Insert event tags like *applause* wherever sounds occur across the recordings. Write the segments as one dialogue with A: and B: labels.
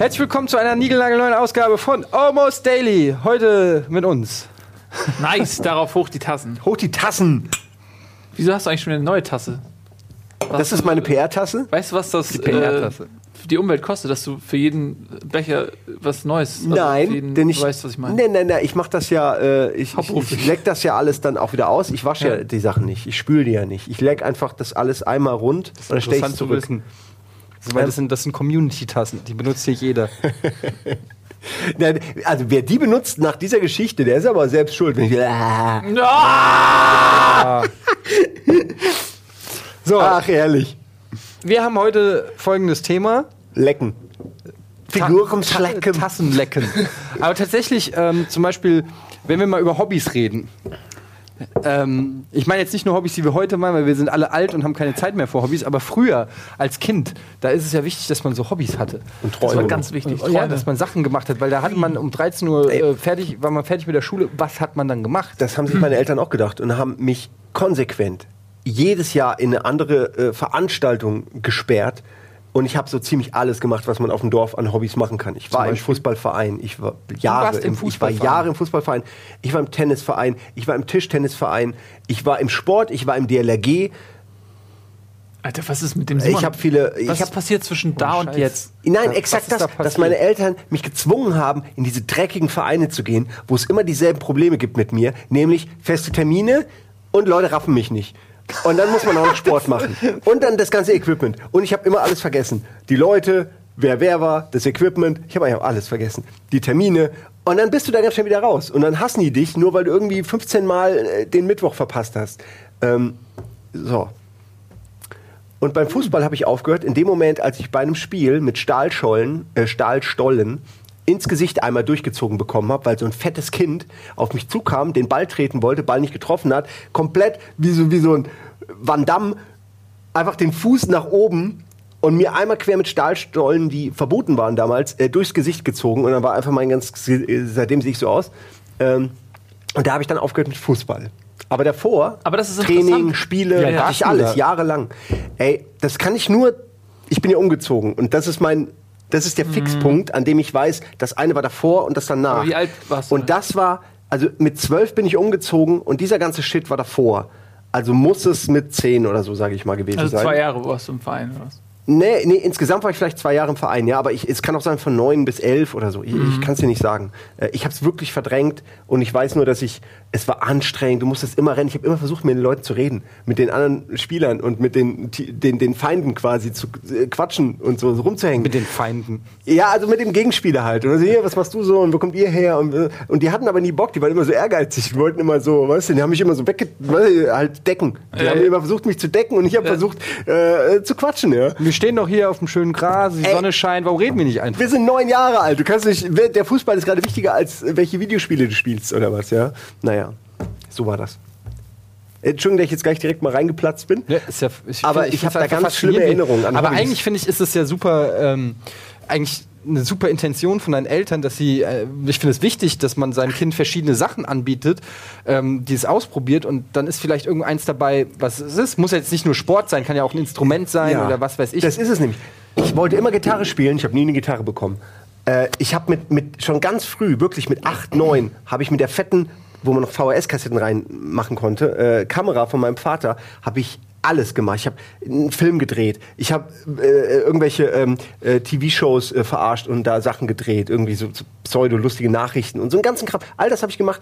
A: Herzlich willkommen zu einer niegelnagelneuen Ausgabe von Almost Daily. Heute mit uns.
B: Nice, darauf hoch die Tassen.
C: Hoch die Tassen.
B: Wieso hast du eigentlich schon eine neue Tasse? Was
C: Das ist meine PR-Tasse.
B: Weißt du, was das die,
A: PR-Tasse.
B: für die Umwelt kostet, dass du für jeden Becher was Neues also
C: Nein, denn ich.
B: du weißt, was ich meine.
C: Nein, nein, nein, ich mache das ja, äh, ich, ich, ich leck das ja alles dann auch wieder aus. Ich wasche ja.
B: Ja.
C: die Sachen nicht. Ich spüle die ja nicht. Ich leck einfach das alles einmal rund und dann stelle ich
A: Interessant
C: es
A: zu
C: zurück.
A: wissen. Also, weil das sind, das sind Community-Tassen, die benutzt hier jeder. *laughs*
C: Nein, Also wer die benutzt nach dieser Geschichte, der ist aber selbst schuld. Wenn ich, ah.
B: Ah! *laughs*
A: So,
C: Ach, ehrlich.
A: wir haben heute folgendes Thema.
C: Lecken. Figuren schlecken.
A: Tassen lecken. *laughs* Aber tatsächlich, ähm, zum Beispiel, wenn wir mal über Hobbys reden. Ähm, ich meine jetzt nicht nur Hobbys, die wir heute machen, weil wir sind alle alt und haben keine Zeit mehr für Hobbys, aber früher als Kind, da ist es ja wichtig, dass man so Hobbys hatte.
C: Und
B: Das war
C: Träume.
B: ganz wichtig.
A: Ja, dass man Sachen gemacht hat, weil da hat man um 13 Uhr äh, fertig, war man fertig mit der Schule. Was hat man dann gemacht?
C: Das haben sich meine Eltern auch gedacht und haben mich konsequent jedes Jahr in eine andere äh, Veranstaltung gesperrt. Und ich habe so ziemlich alles gemacht, was man auf dem Dorf an Hobbys machen kann. Ich war im Fußballverein, ich war Jahre
A: im
C: im, ich war
A: Fußballverein?
C: Jahre im Fußballverein, ich war im Tennisverein, ich war im Tischtennisverein, ich war im Sport, ich war im DLRG.
B: Alter, was ist mit dem
C: Ich habe viele, ich
B: Was
C: habe
B: ist passiert zwischen da und
A: Scheiß.
B: jetzt?
C: Nein, exakt das,
A: da
C: dass meine Eltern mich gezwungen haben, in diese dreckigen Vereine zu gehen, wo es immer dieselben Probleme gibt mit mir, nämlich feste Termine und Leute raffen mich nicht. Und dann muss man auch noch Sport machen. Und dann das ganze Equipment. Und ich habe immer alles vergessen. Die Leute, wer wer war, das Equipment, ich habe eigentlich auch alles vergessen. Die Termine. Und dann bist du da ganz schnell wieder raus. Und dann hassen die dich, nur weil du irgendwie 15 Mal äh, den Mittwoch verpasst hast. Ähm, so, und beim Fußball habe ich aufgehört, in dem Moment, als ich bei einem Spiel mit Stahlschollen, äh, Stahlstollen ins Gesicht einmal durchgezogen bekommen habe, weil so ein fettes Kind auf mich zukam, den Ball treten wollte, Ball nicht getroffen hat, komplett wie so, wie so ein Van Damme, einfach den Fuß nach oben und mir einmal quer mit Stahlstollen, die verboten waren damals, äh, durchs Gesicht gezogen und dann war einfach mein ganzes, äh, seitdem sehe ich so aus. Ähm, und da habe ich dann aufgehört mit Fußball. Aber davor,
B: Aber das ist
C: Training. Spiele,
A: Ja,
C: hatte
A: warst
C: ich alles, jahrelang. Ey, das kann ich nur, ich bin ja umgezogen und das ist mein, das ist der Fixpunkt, an dem ich weiß, das eine war davor und das danach.
B: Aber wie alt warst du
C: Und das war, also mit zwölf bin ich umgezogen und dieser ganze Shit war davor. Also muss es mit zehn oder so, sage ich mal, gewesen
B: Also
C: sein.
B: zwei Jahre warst du im Verein oder was?
C: Nee, nee, insgesamt war ich vielleicht zwei Jahre im Verein, ja, aber ich, es kann auch sein von neun bis elf oder so. Ich,
B: Mhm.
C: ich kann es dir nicht sagen. Äh, Ich habe es wirklich verdrängt und ich weiß nur, dass ich, es war anstrengend, du musstest immer rennen. Ich habe immer versucht, mit den Leuten zu reden, mit den anderen Spielern und mit den, den, den Feinden quasi zu äh, quatschen und so, so rumzuhängen.
A: Mit den Feinden.
C: Ja, also mit dem Gegenspieler halt. Und also, hier, was machst du so und wo kommt ihr her? Und, äh, und die hatten aber nie Bock, die waren immer so ehrgeizig, die wollten immer so, weißt du, die haben mich immer so wegge... halt decken. Die
B: Ja,
C: haben immer versucht, mich zu decken und ich habe versucht, äh, zu quatschen, ja.
A: Wir stehen doch hier auf dem schönen Gras, die
C: Ey.
A: Sonne scheint, warum reden wir nicht einfach?
C: Wir sind neun Jahre alt. Du kannst nicht. Der Fußball ist gerade wichtiger als äh, welche Videospiele du spielst oder was, ja? Naja, so war das. Entschuldigung, dass ich jetzt gleich direkt mal reingeplatzt bin.
A: Ja, ja, ich
C: Aber
A: find-
C: ich
A: find's
C: hab da ganz schlimme Erinnerungen an
A: Aber
C: Hobbys.
A: eigentlich finde ich, ist es ja super, ähm, eigentlich eine super Intention von deinen Eltern, dass sie, äh, ich finde es wichtig, dass man seinem Kind verschiedene Sachen anbietet, ähm, die es ausprobiert und dann ist vielleicht irgendeins dabei, was es ist. Muss ja jetzt nicht nur Sport sein, kann ja auch ein Instrument sein
C: Ja.
A: oder was weiß ich.
C: Das ist es nämlich. Ich wollte immer Gitarre spielen, ich habe nie eine Gitarre bekommen. Äh, ich habe mit, mit schon ganz früh, wirklich mit acht, neun, habe ich mit der fetten, wo man noch VHS-Kassetten reinmachen konnte, äh, Kamera von meinem Vater, habe ich alles gemacht. Ich habe einen Film gedreht. Ich habe äh, irgendwelche ähm, äh, TV-Shows äh, verarscht und da Sachen gedreht. Irgendwie so, so pseudo-lustige Nachrichten und so einen ganzen Kram. All das habe ich gemacht.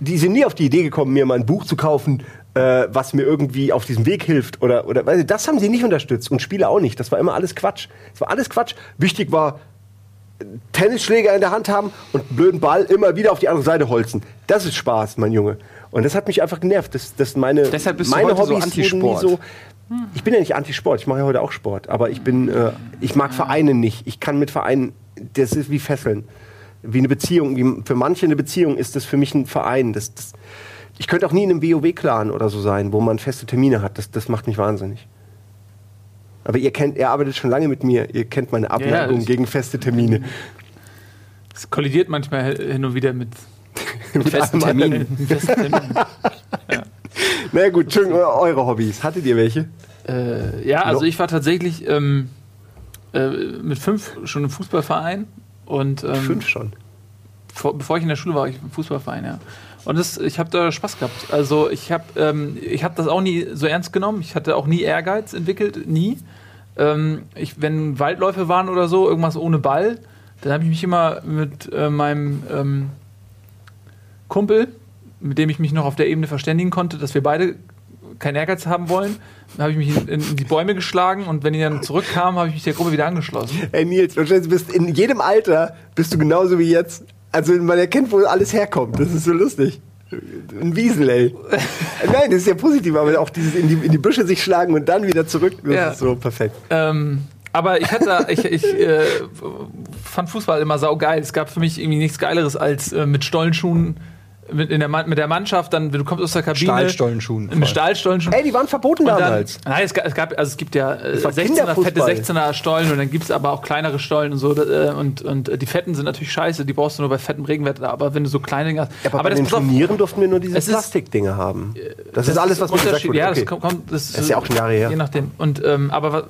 C: Die sind nie auf die Idee gekommen, mir mal ein Buch zu kaufen, äh, was mir irgendwie auf diesem Weg hilft. Oder, oder das haben sie nicht unterstützt. Und Spiele auch nicht. Das war immer alles Quatsch. Das war alles Quatsch. Wichtig war, Tennisschläger in der Hand haben und einen blöden Ball immer wieder auf die andere Seite holzen. Das ist Spaß, mein Junge. Und das hat mich einfach genervt. Das, das meine,
A: Deshalb bist du
C: meine
A: heute so
C: Hobbys wurden
A: Antisport.
C: so. Ich bin ja nicht Antisport. Ich mache ja heute auch Sport. Aber ich bin, äh, ich mag Vereine nicht. Ich kann mit Vereinen, das ist wie Fesseln. Wie eine Beziehung. Wie, für manche eine Beziehung ist das für mich ein Verein. Das, das, ich könnte auch nie in einem WoW-Clan oder so sein, wo man feste Termine hat. Das, das macht mich wahnsinnig. Aber ihr kennt, ihr arbeitet schon lange mit mir. Ihr kennt meine Abneigung
B: das-
C: gegen feste Termine.
B: Es kollidiert manchmal hin und wieder mit *laughs*
A: festen
C: allem
A: Terminen. *laughs*
B: festen Terminen.
C: Na gut, Entschuldigung, eure Hobbys. Hattet ihr welche?
B: Äh, ja, also ich war tatsächlich ähm, äh, mit fünf schon im Fußballverein. Und, ähm,
C: Fünf schon.
B: vor, bevor ich in der Schule war, war ich im Fußballverein, ja. Und das, ich habe da Spaß gehabt. Also ich habe ähm, hab das auch nie so ernst genommen. Ich hatte auch nie Ehrgeiz entwickelt, nie. Ähm, ich, wenn Waldläufe waren oder so, irgendwas ohne Ball, dann habe ich mich immer mit äh, meinem ähm, Kumpel, mit dem ich mich noch auf der Ebene verständigen konnte, dass wir beide keinen Ehrgeiz haben wollen, habe ich mich in, in die Bäume geschlagen und wenn die dann zurückkamen, habe ich mich der Gruppe wieder angeschlossen.
C: Ey Nils, du bist in jedem Alter bist du genauso wie jetzt. Also man erkennt, wo alles herkommt. Das ist so lustig. Ein Wiesel, ey. *laughs* Nein, das ist ja positiv, aber auch dieses in die, in die Büsche sich schlagen und dann wieder zurück, das
B: Ja.
C: ist so perfekt.
B: Ähm, aber ich hatte, ich, ich äh, fand Fußball immer saugeil. Es gab für mich irgendwie nichts Geileres als äh, mit Stollenschuhen mit, in der, Man- mit der Mannschaft. Dann, du kommst aus der Kabine.
A: Stahlstollenschuhen.
B: Mit Stahlstollenschuhen.
C: Ey, die waren verboten
B: dann,
C: damals.
B: nein, es gab, es gab, also es gibt ja äh,
C: war
B: 16er, fette
C: Kinderfußball.
B: 16er Stollen und dann gibt es aber auch kleinere Stollen und so. Äh, und, und äh, die fetten sind natürlich scheiße, die brauchst du nur bei fettem Regenwetter. Aber wenn du so kleine Dinge hast.
C: Aber, bei
B: das
C: den Turnieren durften wir nur diese Plastikdinger haben. Das, ist alles, was mir gesagt wurde.
B: Ja,
C: okay.
B: das kommt, das,
C: Das ist ja auch schon Jahre her.
B: Je nachdem. Und, ähm, aber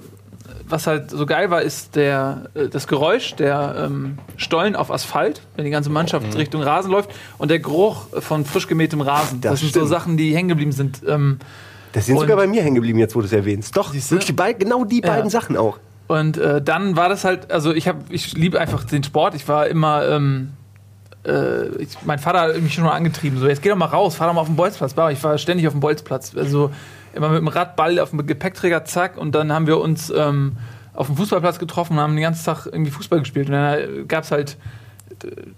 B: was halt so geil war, ist der, äh, das Geräusch der ähm, Stollen auf Asphalt, wenn die ganze Mannschaft
C: Mhm.
B: Richtung Rasen läuft und der Geruch von frisch gemähtem Rasen. Das,
C: Das
B: sind so
C: stimmt.
B: Sachen, die hängen geblieben sind. Ähm,
C: Das sind sogar bei mir hängen geblieben, jetzt wo du es erwähnst. Doch, wirklich beiden, genau die
B: Ja.
C: beiden Sachen auch.
B: Und äh, dann war das halt, also ich habe, ich liebe einfach den Sport. Ich war immer, ähm, äh, ich, mein Vater hat mich schon mal angetrieben, so jetzt geh doch mal raus, fahr doch mal auf den Bolzplatz. Ich war ständig auf dem Bolzplatz, also immer mit dem Radball auf dem Gepäckträger, zack. Und dann haben wir uns ähm, auf dem Fußballplatz getroffen und haben den ganzen Tag irgendwie Fußball gespielt. Und dann gab es halt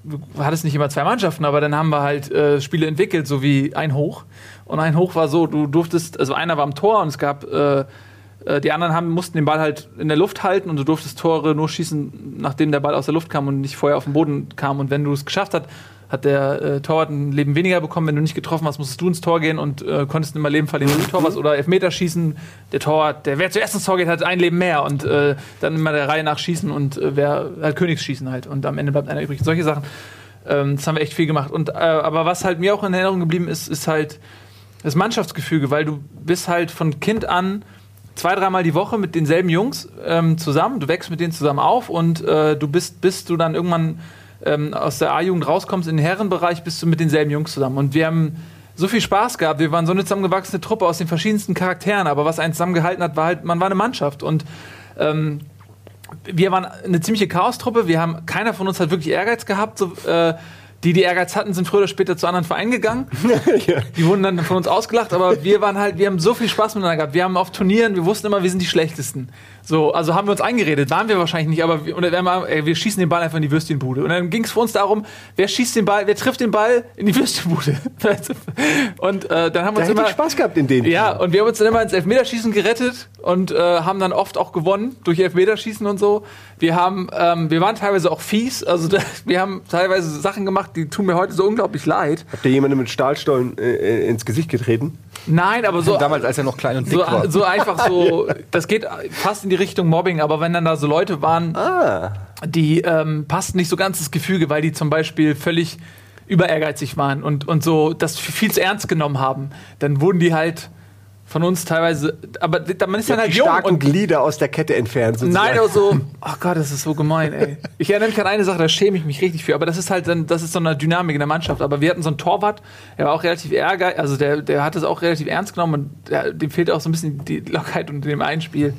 B: du hattest nicht immer zwei Mannschaften, aber dann haben wir halt äh, Spiele entwickelt, so wie ein Hoch. Und ein Hoch war so, du durftest, also einer war am Tor und es gab, äh, äh, die anderen haben, mussten den Ball halt in der Luft halten und du durftest Tore nur schießen, nachdem der Ball aus der Luft kam und nicht vorher auf den Boden kam. Und wenn du es geschafft hast, hat der äh, Torwart ein Leben weniger bekommen. Wenn du nicht getroffen hast, musstest du ins Tor gehen und äh, konntest immer Leben verlieren, wenn du Tor warst. Oder Elfmeter schießen. Der Torwart, der wer zuerst ins Tor geht, hat ein Leben mehr. Und äh, dann immer der Reihe nach schießen und äh, wer halt Königsschießen halt. Und am Ende bleibt einer übrig. Solche Sachen. Ähm, das haben wir echt viel gemacht. Und, äh, aber was halt mir auch in Erinnerung geblieben ist, ist halt das Mannschaftsgefüge, weil du bist halt von Kind an zwei, dreimal die Woche mit denselben Jungs ähm, zusammen. Du wächst mit denen zusammen auf und äh, du bist, bis du dann irgendwann ähm, aus der A-Jugend rauskommst in den Herrenbereich, bist du mit denselben Jungs zusammen. Und wir haben so viel Spaß gehabt. Wir waren so eine zusammengewachsene Truppe aus den verschiedensten Charakteren. Aber was einen zusammengehalten hat, war halt, man war eine Mannschaft. Und ähm, wir waren eine ziemliche Chaostruppe. Wir haben, keiner von uns hat wirklich Ehrgeiz gehabt. So, äh, die, die Ehrgeiz hatten, sind früher oder später zu anderen Vereinen gegangen. *laughs* Die wurden dann von uns ausgelacht, aber wir waren halt, wir haben so viel Spaß miteinander gehabt. Wir haben auf Turnieren, wir wussten immer, wir sind die Schlechtesten. So, also haben wir uns eingeredet, waren wir wahrscheinlich nicht, aber wir, wir, ey, wir schießen den Ball einfach in die Würstchenbude. Und dann ging es für uns darum, wer schießt den Ball, wer trifft den Ball in die Würstchenbude. *laughs* und äh, dann haben wir
C: Da
B: uns immer
C: Spaß gehabt in denen.
B: ja, und wir haben uns dann immer ins Elfmeterschießen gerettet und äh, haben dann oft auch gewonnen durch Elfmeterschießen und so. Wir haben, ähm, wir waren teilweise auch fies, also *laughs* da, wir haben teilweise Sachen gemacht, die tun mir heute so unglaublich leid.
C: Habt ihr jemanden mit Stahlstollen äh, ins Gesicht getreten?
B: Nein, aber so,
A: Damals, als er noch klein und dick
B: so,
A: war.
B: so einfach so, *laughs* das geht fast in die Richtung Mobbing, aber wenn dann da so Leute waren,
C: Ah.
B: die ähm, passten nicht so ganz das Gefüge, weil die zum Beispiel völlig über ehrgeizig waren und, und so das viel zu ernst genommen haben, dann wurden die halt von uns teilweise, aber man ist dann
C: Die
B: halt jung
C: starken
B: und
C: Glieder aus der Kette entfernt. sozusagen.
B: Nein, aber so, ach Gott, das ist so gemein, ey. Ich erinnere mich an eine Sache, da schäme ich mich richtig für, aber das ist halt dann, das ist so eine Dynamik in der Mannschaft. Aber wir hatten so einen Torwart, der war auch relativ ärgerlich, also der, der hat es auch relativ ernst genommen und der, dem fehlte auch so ein bisschen die Lockheit und dem Einspiel.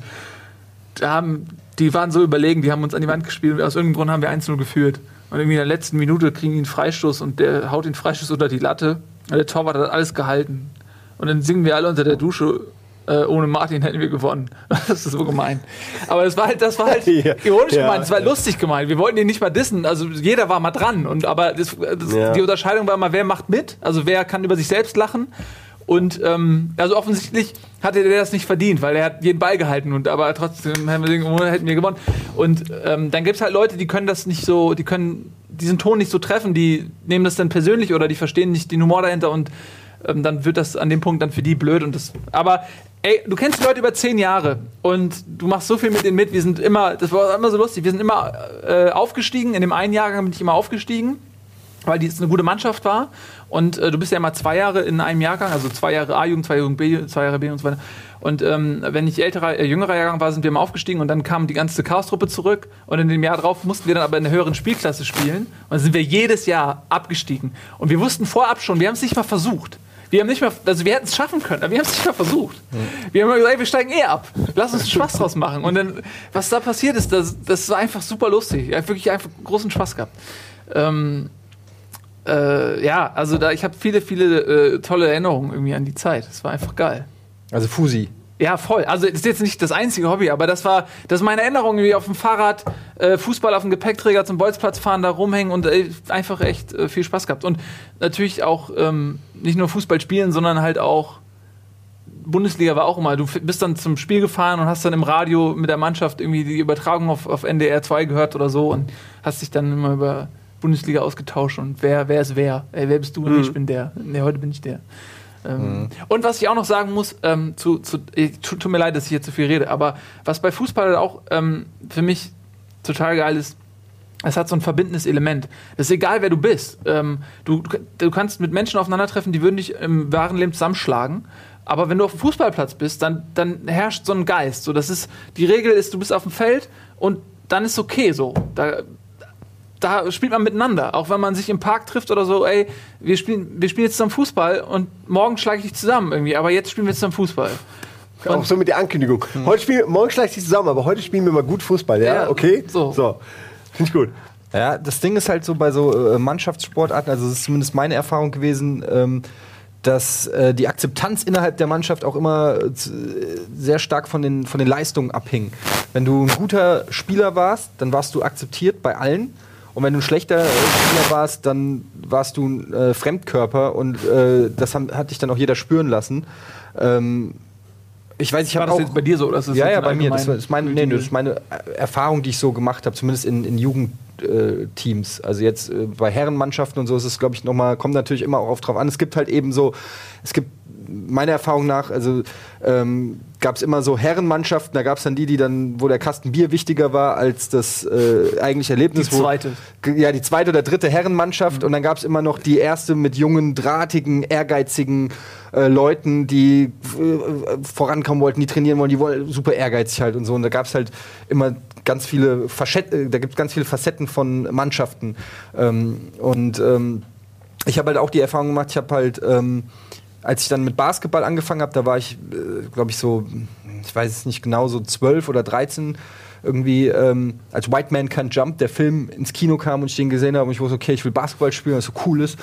B: Haben, die waren so überlegen, die haben uns an die Wand gespielt und aus irgendeinem Grund haben wir 1-0 geführt. Und irgendwie in der letzten Minute kriegen die einen Freistoß und der haut den Freistoß unter die Latte. Und der Torwart hat alles gehalten. Und dann singen wir alle unter der Dusche, äh, ohne Martin hätten wir gewonnen. *laughs* Das ist so gemein. Aber das war halt, das war halt
C: Ja. *laughs*
B: ironisch
C: Ja.
B: gemeint, das war lustig gemeint. Wir wollten ihn nicht mal dissen. Also jeder war mal dran. Und aber das, das,
C: Ja.
B: die Unterscheidung war immer, wer macht mit? Also wer kann über sich selbst lachen? Und ähm, also offensichtlich hatte der das nicht verdient, weil er hat jeden Ball gehalten und aber trotzdem hätten wir, gewonnen. Und ähm, dann gibt es halt Leute, die können das nicht so, die können diesen Ton nicht so treffen, die nehmen das dann persönlich oder die verstehen nicht den Humor dahinter und ähm, dann wird das an dem Punkt dann für die blöd und das. Aber ey, du kennst die Leute über zehn Jahre und du machst so viel mit denen mit. Wir sind immer, das war immer so lustig. Wir sind immer äh, aufgestiegen. In dem einen Jahrgang bin ich immer aufgestiegen. Weil die eine gute Mannschaft war. Und äh, du bist ja immer zwei Jahre in einem Jahrgang, also zwei Jahre A-Jugend, zwei Jahre B, zwei Jahre B und so weiter. Und ähm, wenn ich älterer, äh, jüngerer Jahrgang war, sind wir mal aufgestiegen und dann kam die ganze Chaos-Truppe zurück. Und in dem Jahr drauf mussten wir dann aber in der höheren Spielklasse spielen. Und dann sind wir jedes Jahr abgestiegen. Und wir wussten vorab schon, wir haben es nicht mal versucht. Wir haben nicht mal, also wir hätten es schaffen können, aber wir haben es nicht mal versucht. Wir haben immer gesagt, wir steigen eh ab. Lass uns Spaß draus machen. Und dann, was da passiert ist, das, das war einfach super lustig. Ich habe wirklich einfach großen Spaß gehabt. Ähm, äh, ja, also da, ich habe viele, viele äh, tolle Erinnerungen irgendwie an die Zeit. Das war einfach geil.
A: Also Fusi.
B: Ja, voll. Also das ist jetzt nicht das einzige Hobby, aber das war, das ist meine Erinnerung, wie auf dem Fahrrad, äh, Fußball auf dem Gepäckträger zum Bolzplatz fahren, da rumhängen und äh, einfach echt äh, viel Spaß gehabt. Und natürlich auch ähm, nicht nur Fußball spielen, sondern halt auch Bundesliga war auch immer. Du bist dann zum Spiel gefahren und hast dann im Radio mit der Mannschaft irgendwie die Übertragung auf, auf NDR 2 gehört oder so und hast dich dann immer über Bundesliga ausgetauscht und wer, wer ist wer? Ey, wer bist du? Nee, ich bin der. Nee, heute bin ich der. Ähm, Und was ich auch noch sagen muss, ähm, zu, zu, tut, tut mir leid, dass ich hier zu viel rede, aber was bei Fußball auch ähm, für mich total geil ist, es hat so ein verbindendes Element. Es ist egal, wer du bist. Ähm, du, du kannst mit Menschen aufeinandertreffen, die würden dich im wahren Leben zusammenschlagen. Aber wenn du auf dem Fußballplatz bist, dann, dann herrscht so ein Geist. So, das ist, die Regel ist, du bist auf dem Feld und dann ist okay so. Da, da spielt man miteinander. Auch wenn man sich im Park trifft oder so, ey, wir spielen, wir spielen jetzt zusammen Fußball und morgen schlage ich dich zusammen irgendwie, aber jetzt spielen wir zusammen Fußball.
C: Auch so mit der Ankündigung. Heute spielen, morgen schleicht sich zusammen, aber heute spielen wir mal gut Fußball, ja?
B: Ja,
C: okay?
B: so.
C: So. Finde ich gut.
A: Ja, das Ding ist halt so bei so äh, Mannschaftssportarten, also das ist zumindest meine Erfahrung gewesen, ähm, dass äh, die Akzeptanz innerhalb der Mannschaft auch immer äh, äh, sehr stark von den, von den Leistungen abhing. Wenn du ein guter Spieler warst, dann warst du akzeptiert bei allen. Und wenn du ein schlechter äh, Spieler warst, dann warst du ein äh, Fremdkörper und äh, das haben, hat dich dann auch jeder spüren lassen. Ähm, ich weiß, ich habe
B: das
A: auch
B: jetzt bei dir so? Oder ist das
A: ja, ja, bei mir. Das ist meine, nee, das ist meine Erfahrung, die ich so gemacht habe, zumindest in, in Jugendteams. Also jetzt äh, bei Herrenmannschaften und so ist es, glaube ich, nochmal, kommt natürlich immer auch drauf an. Es gibt halt eben so, es gibt meiner Erfahrung nach, also ähm, gab es immer so Herrenmannschaften, da gab es dann die, die dann, wo der Kasten Bier wichtiger war als das äh, eigentliche Erlebnis.
B: Die
A: wo-
B: zweite.
A: Ge- Ja, die zweite oder dritte Herrenmannschaft und dann gab es immer noch die erste mit jungen, drahtigen, ehrgeizigen äh, Leuten, die äh, vorankommen wollten, die trainieren wollen, die wollen super ehrgeizig halt und so. Und da gab es halt immer ganz viele Facetten, da gibt es ganz viele Facetten von Mannschaften. Ähm, und ähm, ich habe halt auch die Erfahrung gemacht, ich habe halt, ähm, als ich dann mit Basketball angefangen habe, da war ich, äh, glaube ich, so, ich weiß es nicht genau, so zwölf oder 13 irgendwie, ähm, als White Man Can't Jump, der Film ins Kino kam und ich den gesehen habe und ich wusste, okay, ich will Basketball spielen, was so cool ist.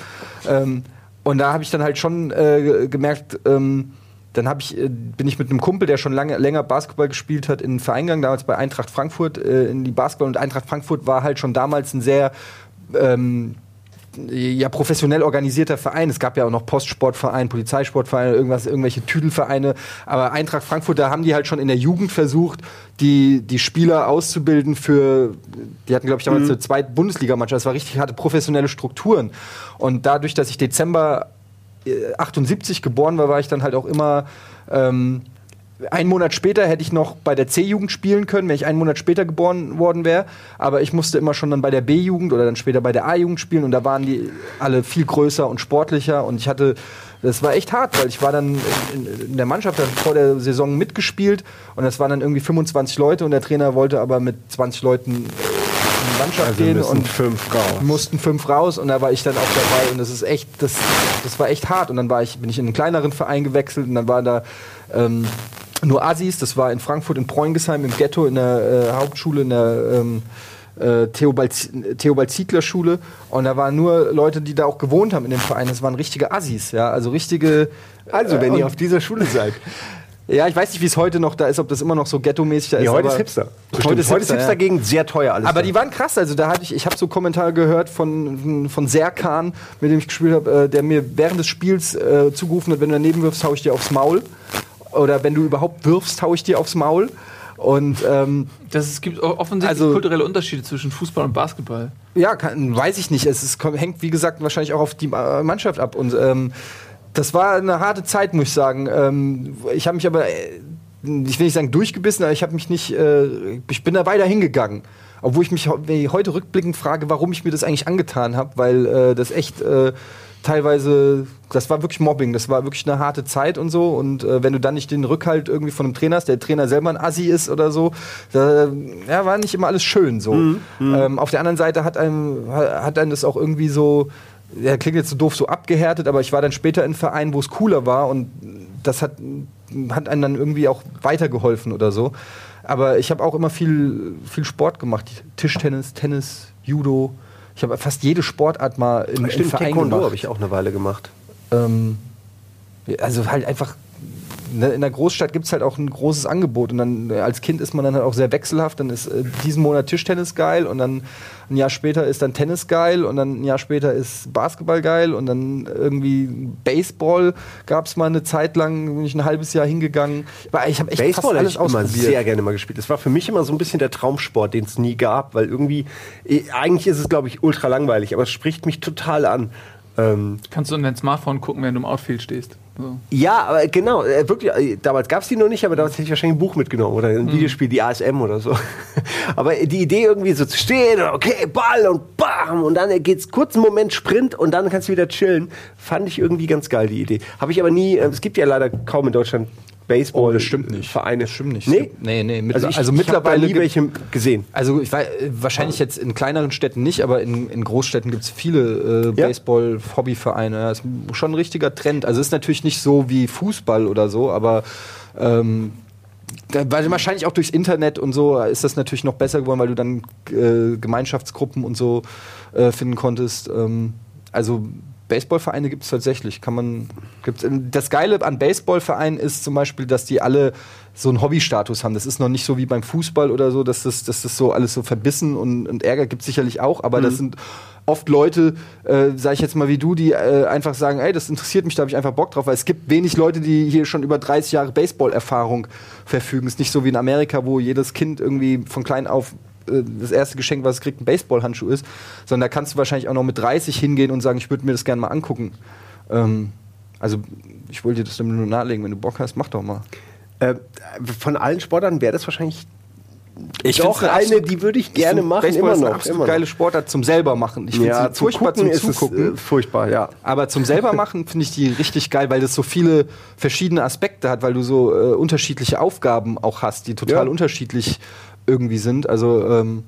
A: Ähm, und da habe ich dann halt schon äh, gemerkt, ähm, dann ich, äh, bin ich mit einem Kumpel, der schon lange, länger Basketball gespielt hat, in den Verein gegangen, damals bei Eintracht Frankfurt, äh, in die Basketball. Und Eintracht Frankfurt war halt schon damals ein sehr ähm, ja, professionell organisierter Verein. Es gab ja auch noch Postsportverein, Polizeisportverein, irgendwas, irgendwelche Tüdelvereine. Aber Eintracht Frankfurt, da haben die halt schon in der Jugend versucht, die, die Spieler auszubilden für, die hatten, glaube ich, damals eine zweite Bundesligamannschaft. Das war richtig, hatte professionelle Strukturen. Und dadurch, dass ich Dezember äh, 78 geboren war, war ich dann halt auch immer, ähm, einen Monat später hätte ich noch bei der C-Jugend spielen können, wenn ich einen Monat später geboren worden wäre. Aber ich musste immer schon dann bei der B-Jugend oder dann später bei der A-Jugend spielen und da waren die alle viel größer und sportlicher und ich hatte, das war echt hart, weil ich war dann in, in, der Mannschaft dann vor der Saison mitgespielt und das waren dann irgendwie 25 Leute und der Trainer wollte aber mit 20 Leuten äh, in die Mannschaft
C: Also
A: gehen und
C: fünf raus.
A: mussten fünf raus und da war ich dann auch dabei und das ist echt, das, das war echt hart und dann war ich, bin ich in einen kleineren Verein gewechselt und dann waren da ähm, nur Assis, das war in Frankfurt in Preungesheim im Ghetto in der äh, Hauptschule in der ähm, äh, Theobald, Theobald Ziegler Schule und da waren nur Leute, die da auch gewohnt haben in dem Verein. Das waren richtige Assis, ja, also richtige.
C: Also, wenn
A: äh,
C: ihr auf dieser Schule seid.
A: ja, ich weiß nicht, wie es heute noch da ist, ob das immer noch so ghetto-mäßig da ist.
C: heute ist Hipster. Bestimmt.
A: Heute ist
C: heute ist
A: Hipster, ja.
C: Hipster-Gegend sehr teuer alles.
A: Aber
C: da.
A: die waren krass. Also da hatte ich, ich habe so Kommentare gehört von, von Serkan, mit dem ich gespielt habe, äh, der mir während des Spiels äh, zugerufen hat, wenn du daneben wirfst, hau ich dir aufs Maul. Oder wenn du überhaupt wirfst, hau ich dir aufs Maul. Und ähm,
B: Das, es gibt offensichtlich
A: Also-
B: kulturelle Unterschiede zwischen Fußball und Basketball.
A: ja, kann, weiß ich nicht. Es ist, hängt, wie gesagt, wahrscheinlich auch auf die äh, Mannschaft ab. Und ähm, das war eine harte Zeit, muss ich sagen. Ähm, ich habe mich aber äh, ich will nicht sagen durchgebissen, aber ich habe mich nicht, äh, ich bin da weiter hingegangen. Obwohl ich mich he- heute rückblickend frage, warum ich mir das eigentlich angetan habe, weil äh, das echt äh, teilweise, das war wirklich Mobbing, das war wirklich eine harte Zeit und so. Und äh, wenn du dann nicht den Rückhalt irgendwie von einem Trainer hast, der Trainer selber ein Assi ist oder so, da, ja, war nicht immer alles schön so. Ähm, auf der anderen Seite hat einem, hat einem das auch irgendwie so, ja, klingt jetzt so doof, so abgehärtet, aber ich war dann später in Vereinen, wo es cooler war und das hat, hat einem dann irgendwie auch weitergeholfen oder so. Aber ich habe auch immer viel, viel Sport gemacht. Tischtennis, Tennis, Judo. Ich habe fast jede Sportart mal im, im
C: Stimmt,
A: Verein
C: Taekwondo
A: gemacht.
C: habe ich auch eine Weile gemacht.
A: Ähm, also halt einfach, in der Großstadt gibt es halt auch ein großes Angebot und dann äh, als Kind ist man dann halt auch sehr wechselhaft. Dann ist äh, diesen Monat Tischtennis geil und dann ein Jahr später ist dann Tennis geil und dann ein Jahr später ist Basketball geil und dann irgendwie Baseball gab es mal eine Zeit lang, bin ich ein halbes Jahr hingegangen. Ich habe echt
C: Baseball
A: fast
C: habe
A: alles
C: ich immer sehr gerne mal gespielt. Das war für mich immer so ein bisschen der Traumsport, den es nie gab, weil irgendwie, eh, eigentlich ist es, glaube ich, ultra langweilig, aber es spricht mich total an. Ähm,
B: Kannst du in dein Smartphone gucken, wenn du im Outfield stehst. So.
C: ja, aber genau, äh, wirklich, äh, damals gab es die noch nicht, aber damals hätte ich wahrscheinlich ein Buch mitgenommen oder ein Videospiel, die ASM oder so. *laughs* aber die Idee irgendwie so zu stehen, okay, Ball und bam, und dann geht's kurz einen Moment Sprint und dann kannst du wieder chillen, fand ich irgendwie ganz geil, die Idee. Habe ich aber nie, äh, es gibt ja leider kaum in Deutschland Baseball.
A: Oh, das stimmt nicht.
C: Vereine.
A: Das stimmt nicht.
C: Nee?
A: Nee, nee, mittler-
C: Also, ich,
A: also
C: ich
A: mittlerweile
C: da nie welche gesehen.
A: Also ich weiß, äh, wahrscheinlich jetzt in kleineren Städten nicht, aber in, in Großstädten gibt es viele äh,
C: Ja.
A: Baseball-Hobbyvereine. Das ist schon ein richtiger Trend. Also es ist natürlich nicht so wie Fußball oder so, aber ähm, da, weil wahrscheinlich auch durchs Internet und so ist das natürlich noch besser geworden, weil du dann äh, Gemeinschaftsgruppen und so äh, finden konntest. Ähm, also Baseballvereine gibt es tatsächlich. Kann man, gibt's, ähm, das Geile an Baseballvereinen ist zum Beispiel, dass die alle so einen Hobbystatus haben. Das ist noch nicht so wie beim Fußball oder so, dass das, dass das so alles so verbissen und, und Ärger gibt sicherlich auch, aber das sind oft Leute, äh, sage ich jetzt mal wie du, die äh, einfach sagen, ey, das interessiert mich, da habe ich einfach Bock drauf, weil es gibt wenig Leute, die hier schon über 30 Jahre Baseball-Erfahrung verfügen. Es ist nicht so wie in Amerika, wo jedes Kind irgendwie von klein auf das erste Geschenk, was es kriegt, ein Baseballhandschuh ist, sondern da kannst du wahrscheinlich auch noch mit 30 hingehen und sagen, ich würde mir das gerne mal angucken. Ähm, also ich wollte dir das nur nahelegen, wenn du Bock hast, mach doch mal.
C: Äh, von allen Sportarten wäre das wahrscheinlich
A: Ich
C: doch eine,
A: absolut-
C: die würde ich gerne machen,
A: Baseball
C: immer
A: ist eine
C: noch. Immer noch.
A: geile Sportart zum selber machen. Ich finde
C: Ja,
A: sie
C: zum
A: furchtbar
C: Gucken
A: zum
C: ist
A: Zugucken.
C: es äh, furchtbar, ja.
A: Aber zum selber machen *laughs* finde ich die richtig geil, weil das so viele verschiedene Aspekte hat, weil du so äh, unterschiedliche Aufgaben auch hast, die total
C: Ja.
A: unterschiedlich irgendwie sind. Also ähm,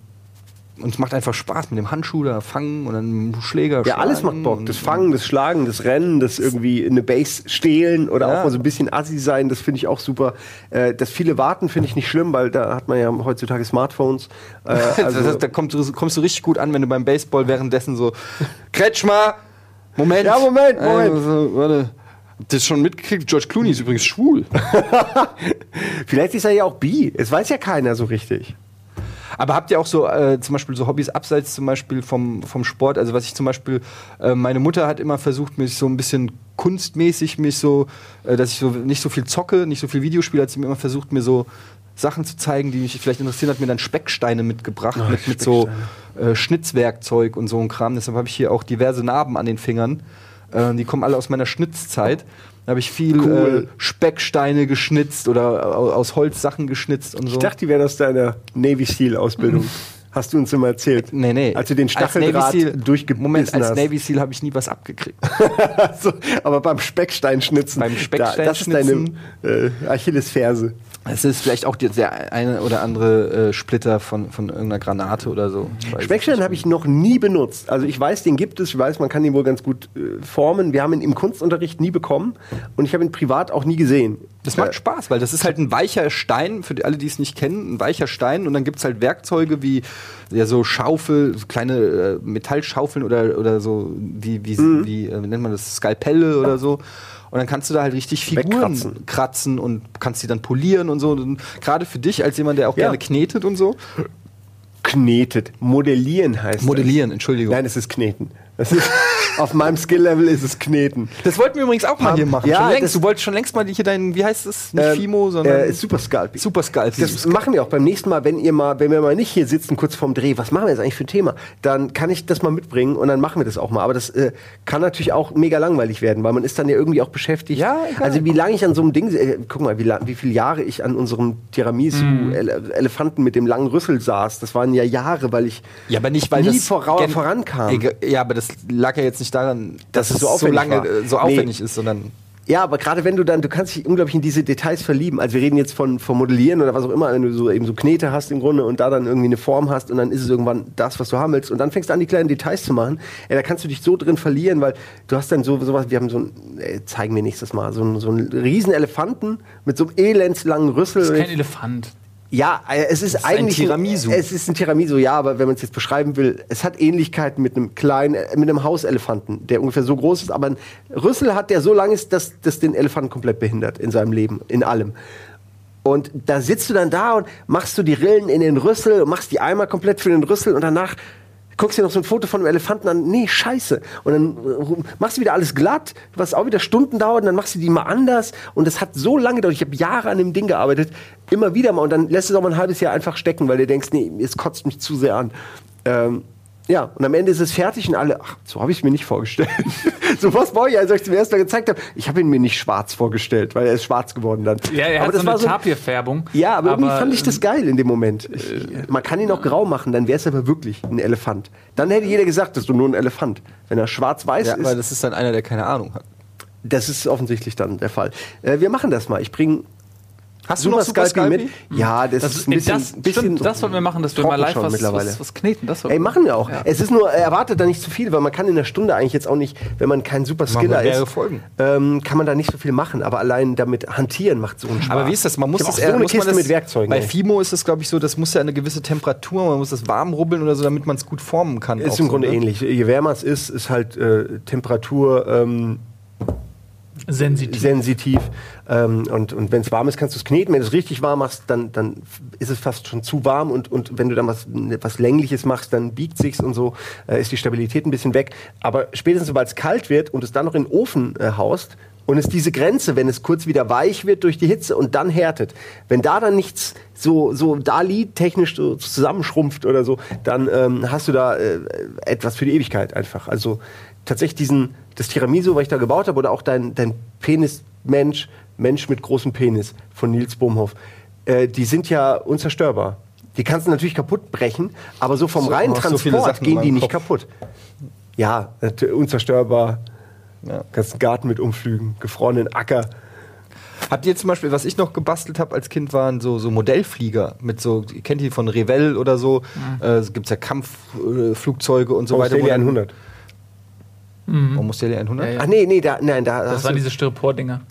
A: und es macht einfach Spaß mit dem Handschuh da fangen und dann Schläger
C: Ja, alles macht Bock. Das Fangen, das Schlagen, das Rennen, das irgendwie eine Base stehlen oder
A: Ja.
C: auch mal so ein bisschen assi sein, das finde ich auch super. Äh, das viele Warten finde ich nicht schlimm, weil da hat man ja heutzutage Smartphones. Äh, *laughs* also,
A: das heißt, da kommst du, kommst du richtig gut an, wenn du beim Baseball währenddessen so Kretschmer, Moment.
C: Ja, Moment, Moment.
A: Also, warte. Habt ihr das schon mitgekriegt? George Clooney ist übrigens schwul. *laughs*
C: vielleicht ist er ja auch bi. Es weiß ja keiner so richtig.
A: Aber habt ihr auch so äh, zum Beispiel so Hobbys abseits zum Beispiel vom, vom Sport? Also was ich zum Beispiel, äh, meine Mutter hat immer versucht, mich so ein bisschen kunstmäßig, mich so, äh, dass ich so nicht so viel zocke, nicht so viel Videospiele, hat sie mir immer versucht, mir so Sachen zu zeigen, die mich vielleicht interessieren, hat mir dann Specksteine mitgebracht,
C: Ach,
A: mit, mit so äh, Schnitzwerkzeug und so ein Kram. Deshalb habe ich hier auch diverse Narben an den Fingern. Äh, die kommen alle aus meiner Schnitzzeit. Da habe ich viel
C: Cool.
A: äh, Specksteine geschnitzt oder au- aus Holz Sachen geschnitzt und so.
C: Ich dachte, die wären aus deiner Navy Seal Ausbildung. *laughs* Hast du uns immer erzählt.
A: Nee, nee.
C: Als du den Stacheldraht durchgebissen
A: Moment, als
C: hast.
A: Navy Seal habe ich nie was abgekriegt. *laughs*
C: so, aber beim Specksteinschnitzen.
A: Beim
C: Da, das ist deine
A: Specksteinschnitzen.
C: äh, Achillesferse.
A: Es ist vielleicht auch die- der eine oder andere äh, Splitter von, von irgendeiner Granate oder so.
C: Speckstein habe ich noch nie benutzt. Also ich weiß, den gibt es. Ich weiß, man kann ihn wohl ganz gut äh, formen. Wir haben ihn im Kunstunterricht nie bekommen und ich habe ihn privat auch nie gesehen.
A: Das macht
C: Äh,
A: Spaß, weil das ist halt ein weicher Stein, für die, alle, die es nicht kennen, ein weicher Stein. Und dann gibt es halt Werkzeuge wie ja, so Schaufel, so kleine äh, Metallschaufeln oder, oder so, wie, wie,
C: Mhm.
A: wie, äh, wie nennt man das, Skalpelle oder so. Und dann kannst du da halt richtig Figuren kratzen und kannst die dann polieren und so. Und Gerade für dich als jemand, der auch
C: Ja.
A: gerne knetet und so.
C: Knetet. Modellieren heißt
A: Modellieren, Entschuldigung.
C: Das. Nein, es ist Kneten. Das ist Auf meinem Skill-Level ist es Kneten.
A: Das wollten wir übrigens auch mal hier machen.
C: Ja,
A: schon längst. Du wolltest schon längst mal hier deinen, wie heißt es? Nicht Fimo, sondern
C: äh, Super Scalpi.
A: Super Scalpi.
C: Das machen wir auch beim nächsten Mal, wenn ihr mal, wenn wir mal nicht hier sitzen, kurz vorm Dreh, was machen wir jetzt eigentlich für ein Thema? Dann kann ich das mal mitbringen und dann machen wir das auch mal. Aber das äh, kann natürlich auch mega langweilig werden, weil man ist dann ja irgendwie auch beschäftigt.
A: Ja, egal.
C: Also wie lange ich an so einem Ding, äh, guck mal, wie, wie viele Jahre ich an unserem Tiramisu-Elefanten mit dem langen Rüssel saß. Das waren ja Jahre, weil ich
A: Ja, aber nicht, weil
C: nie
A: das gen-
C: vorankam.
A: Ja, aber das lag ja jetzt nicht daran, dass,
C: es
A: es
C: so
A: so,
C: aufwendig
A: lange
C: war.
A: so
C: Nee.
A: aufwendig ist, sondern
C: Ja, aber gerade wenn du dann, du kannst dich unglaublich in diese Details verlieben. Also wir reden jetzt von, von Modellieren oder was auch immer, wenn du so eben so Knete hast im Grunde und da dann irgendwie eine Form hast und dann ist es irgendwann das, was du haben willst und dann fängst du an, die kleinen Details zu machen. Ey, da kannst du dich so drin verlieren, weil du hast dann so sowas, wir haben so ein, ey, zeigen wir nächstes Mal, so, ein- so einen riesen Elefanten mit so einem elendslangen Rüssel.
B: Das ist kein Elefant.
C: Ja, äh, es ist,
A: ein
C: eigentlich
A: Tiramisu.
C: es ist ein Tiramisu, ja, aber wenn man es jetzt beschreiben will, es hat Ähnlichkeiten mit einem kleinen, äh, mit einem Hauselefanten, der ungefähr so groß ist, aber ein Rüssel hat, der so lang ist, dass das den Elefanten komplett behindert in seinem Leben, in allem. Und da sitzt du dann da und machst du die Rillen in den Rüssel und machst die Eimer komplett für den Rüssel und danach guckst dir noch so ein Foto von einem Elefanten an, nee, scheiße. Und dann äh, machst du wieder alles glatt, was auch wieder Stunden dauert, und dann machst du die mal anders. Und das hat so lange gedauert. Ich habe Jahre an dem Ding gearbeitet, immer wieder mal. Und dann lässt es auch mal ein halbes Jahr einfach stecken, weil du denkst, nee, es kotzt mich zu sehr an. Ähm, ja, und am Ende ist es fertig und alle, ach, so habe ich es mir nicht vorgestellt. *laughs* so was war ich, als ich zum ersten Mal gezeigt habe. Ich habe ihn mir nicht schwarz vorgestellt, weil er ist schwarz geworden dann.
B: Ja, er
C: aber
B: hat
C: das
B: so
C: war
B: eine
C: so,
B: Tapirfärbung.
C: ja, aber, irgendwie fand ich
B: ähm,
C: das geil in dem Moment. Ich, man kann ihn auch grau machen, dann wäre es aber wirklich ein Elefant. Dann hätte jeder gesagt, das ist doch nur ein Elefant. Wenn er schwarz-weiß
A: ja,
C: ist,
A: weil das ist dann einer, der keine Ahnung hat.
C: das ist offensichtlich dann der Fall. Äh, wir machen das mal. Ich bringe
A: Hast du noch Super Scalpi?
C: mit. Ja, das,
B: Das,
C: ist ein bisschen,
B: das,
C: bisschen
B: stimmt, das sollten wir machen, dass wir mal live was,
C: mittlerweile.
B: was, was kneten. Das sollten
C: Ey, machen wir auch.
B: Ja.
C: Es ist nur, erwartet da nicht zu viel, weil man kann in der Stunde eigentlich jetzt auch nicht, wenn man kein super Skiller ist, ähm, kann man da nicht so viel machen. Aber allein damit hantieren macht so einen Spaß.
A: Aber wie ist das? Man muss das
C: auch so eine
A: muss man
C: Kiste
A: das,
C: mit Werkzeugen.
A: Bei
C: ey.
A: Fimo ist es, glaube ich, so, das muss ja eine gewisse Temperatur, man muss das warm rubbeln oder so, damit man es gut formen kann.
C: Ist im
A: so,
C: Grunde
A: ne?
C: ähnlich. Je wärmer es ist, ist halt äh, Temperatur ähm,
B: Sensitiv.
C: sensitiv. Ähm, und und wenn es warm ist, kannst du es kneten. Wenn du es richtig warm machst, dann, dann ist es fast schon zu warm. Und, und wenn du dann was, was Längliches machst, dann biegt sich's und so, äh, ist die Stabilität ein bisschen weg. Aber spätestens, sobald es kalt wird und es dann noch in den Ofen äh, haust, und es diese Grenze, wenn es kurz wieder weich wird durch die Hitze und dann härtet, wenn da dann nichts so, so Dali technisch so zusammenschrumpft oder so, dann ähm, hast du da äh, etwas für die Ewigkeit einfach. Also tatsächlich diesen, das Tiramisu, was ich da gebaut habe, oder auch dein, dein Penis-Mensch, mit großem Penis von Nils Bohmhoff, äh, die sind ja unzerstörbar. Die kannst du natürlich kaputt brechen, aber so vom
A: so,
C: reinen Transport
A: so
C: gehen die nicht
A: Kopf.
C: kaputt. Ja, unzerstörbar.
A: Ja.
C: einen Garten mit umflügen, gefrorenen Acker.
A: Habt ihr zum Beispiel, was ich noch gebastelt habe als Kind, waren so, so Modellflieger mit so, ihr kennt die von Revell oder so, mhm. Äh, gibt es ja Kampfflugzeuge und so Aus weiter. Wo
C: 100.
A: Mhm. Almost Daily 100?
B: Ja, ja.
C: Ach nee, nee, da, nein, da.
B: Das waren diese Styropor-Dinger.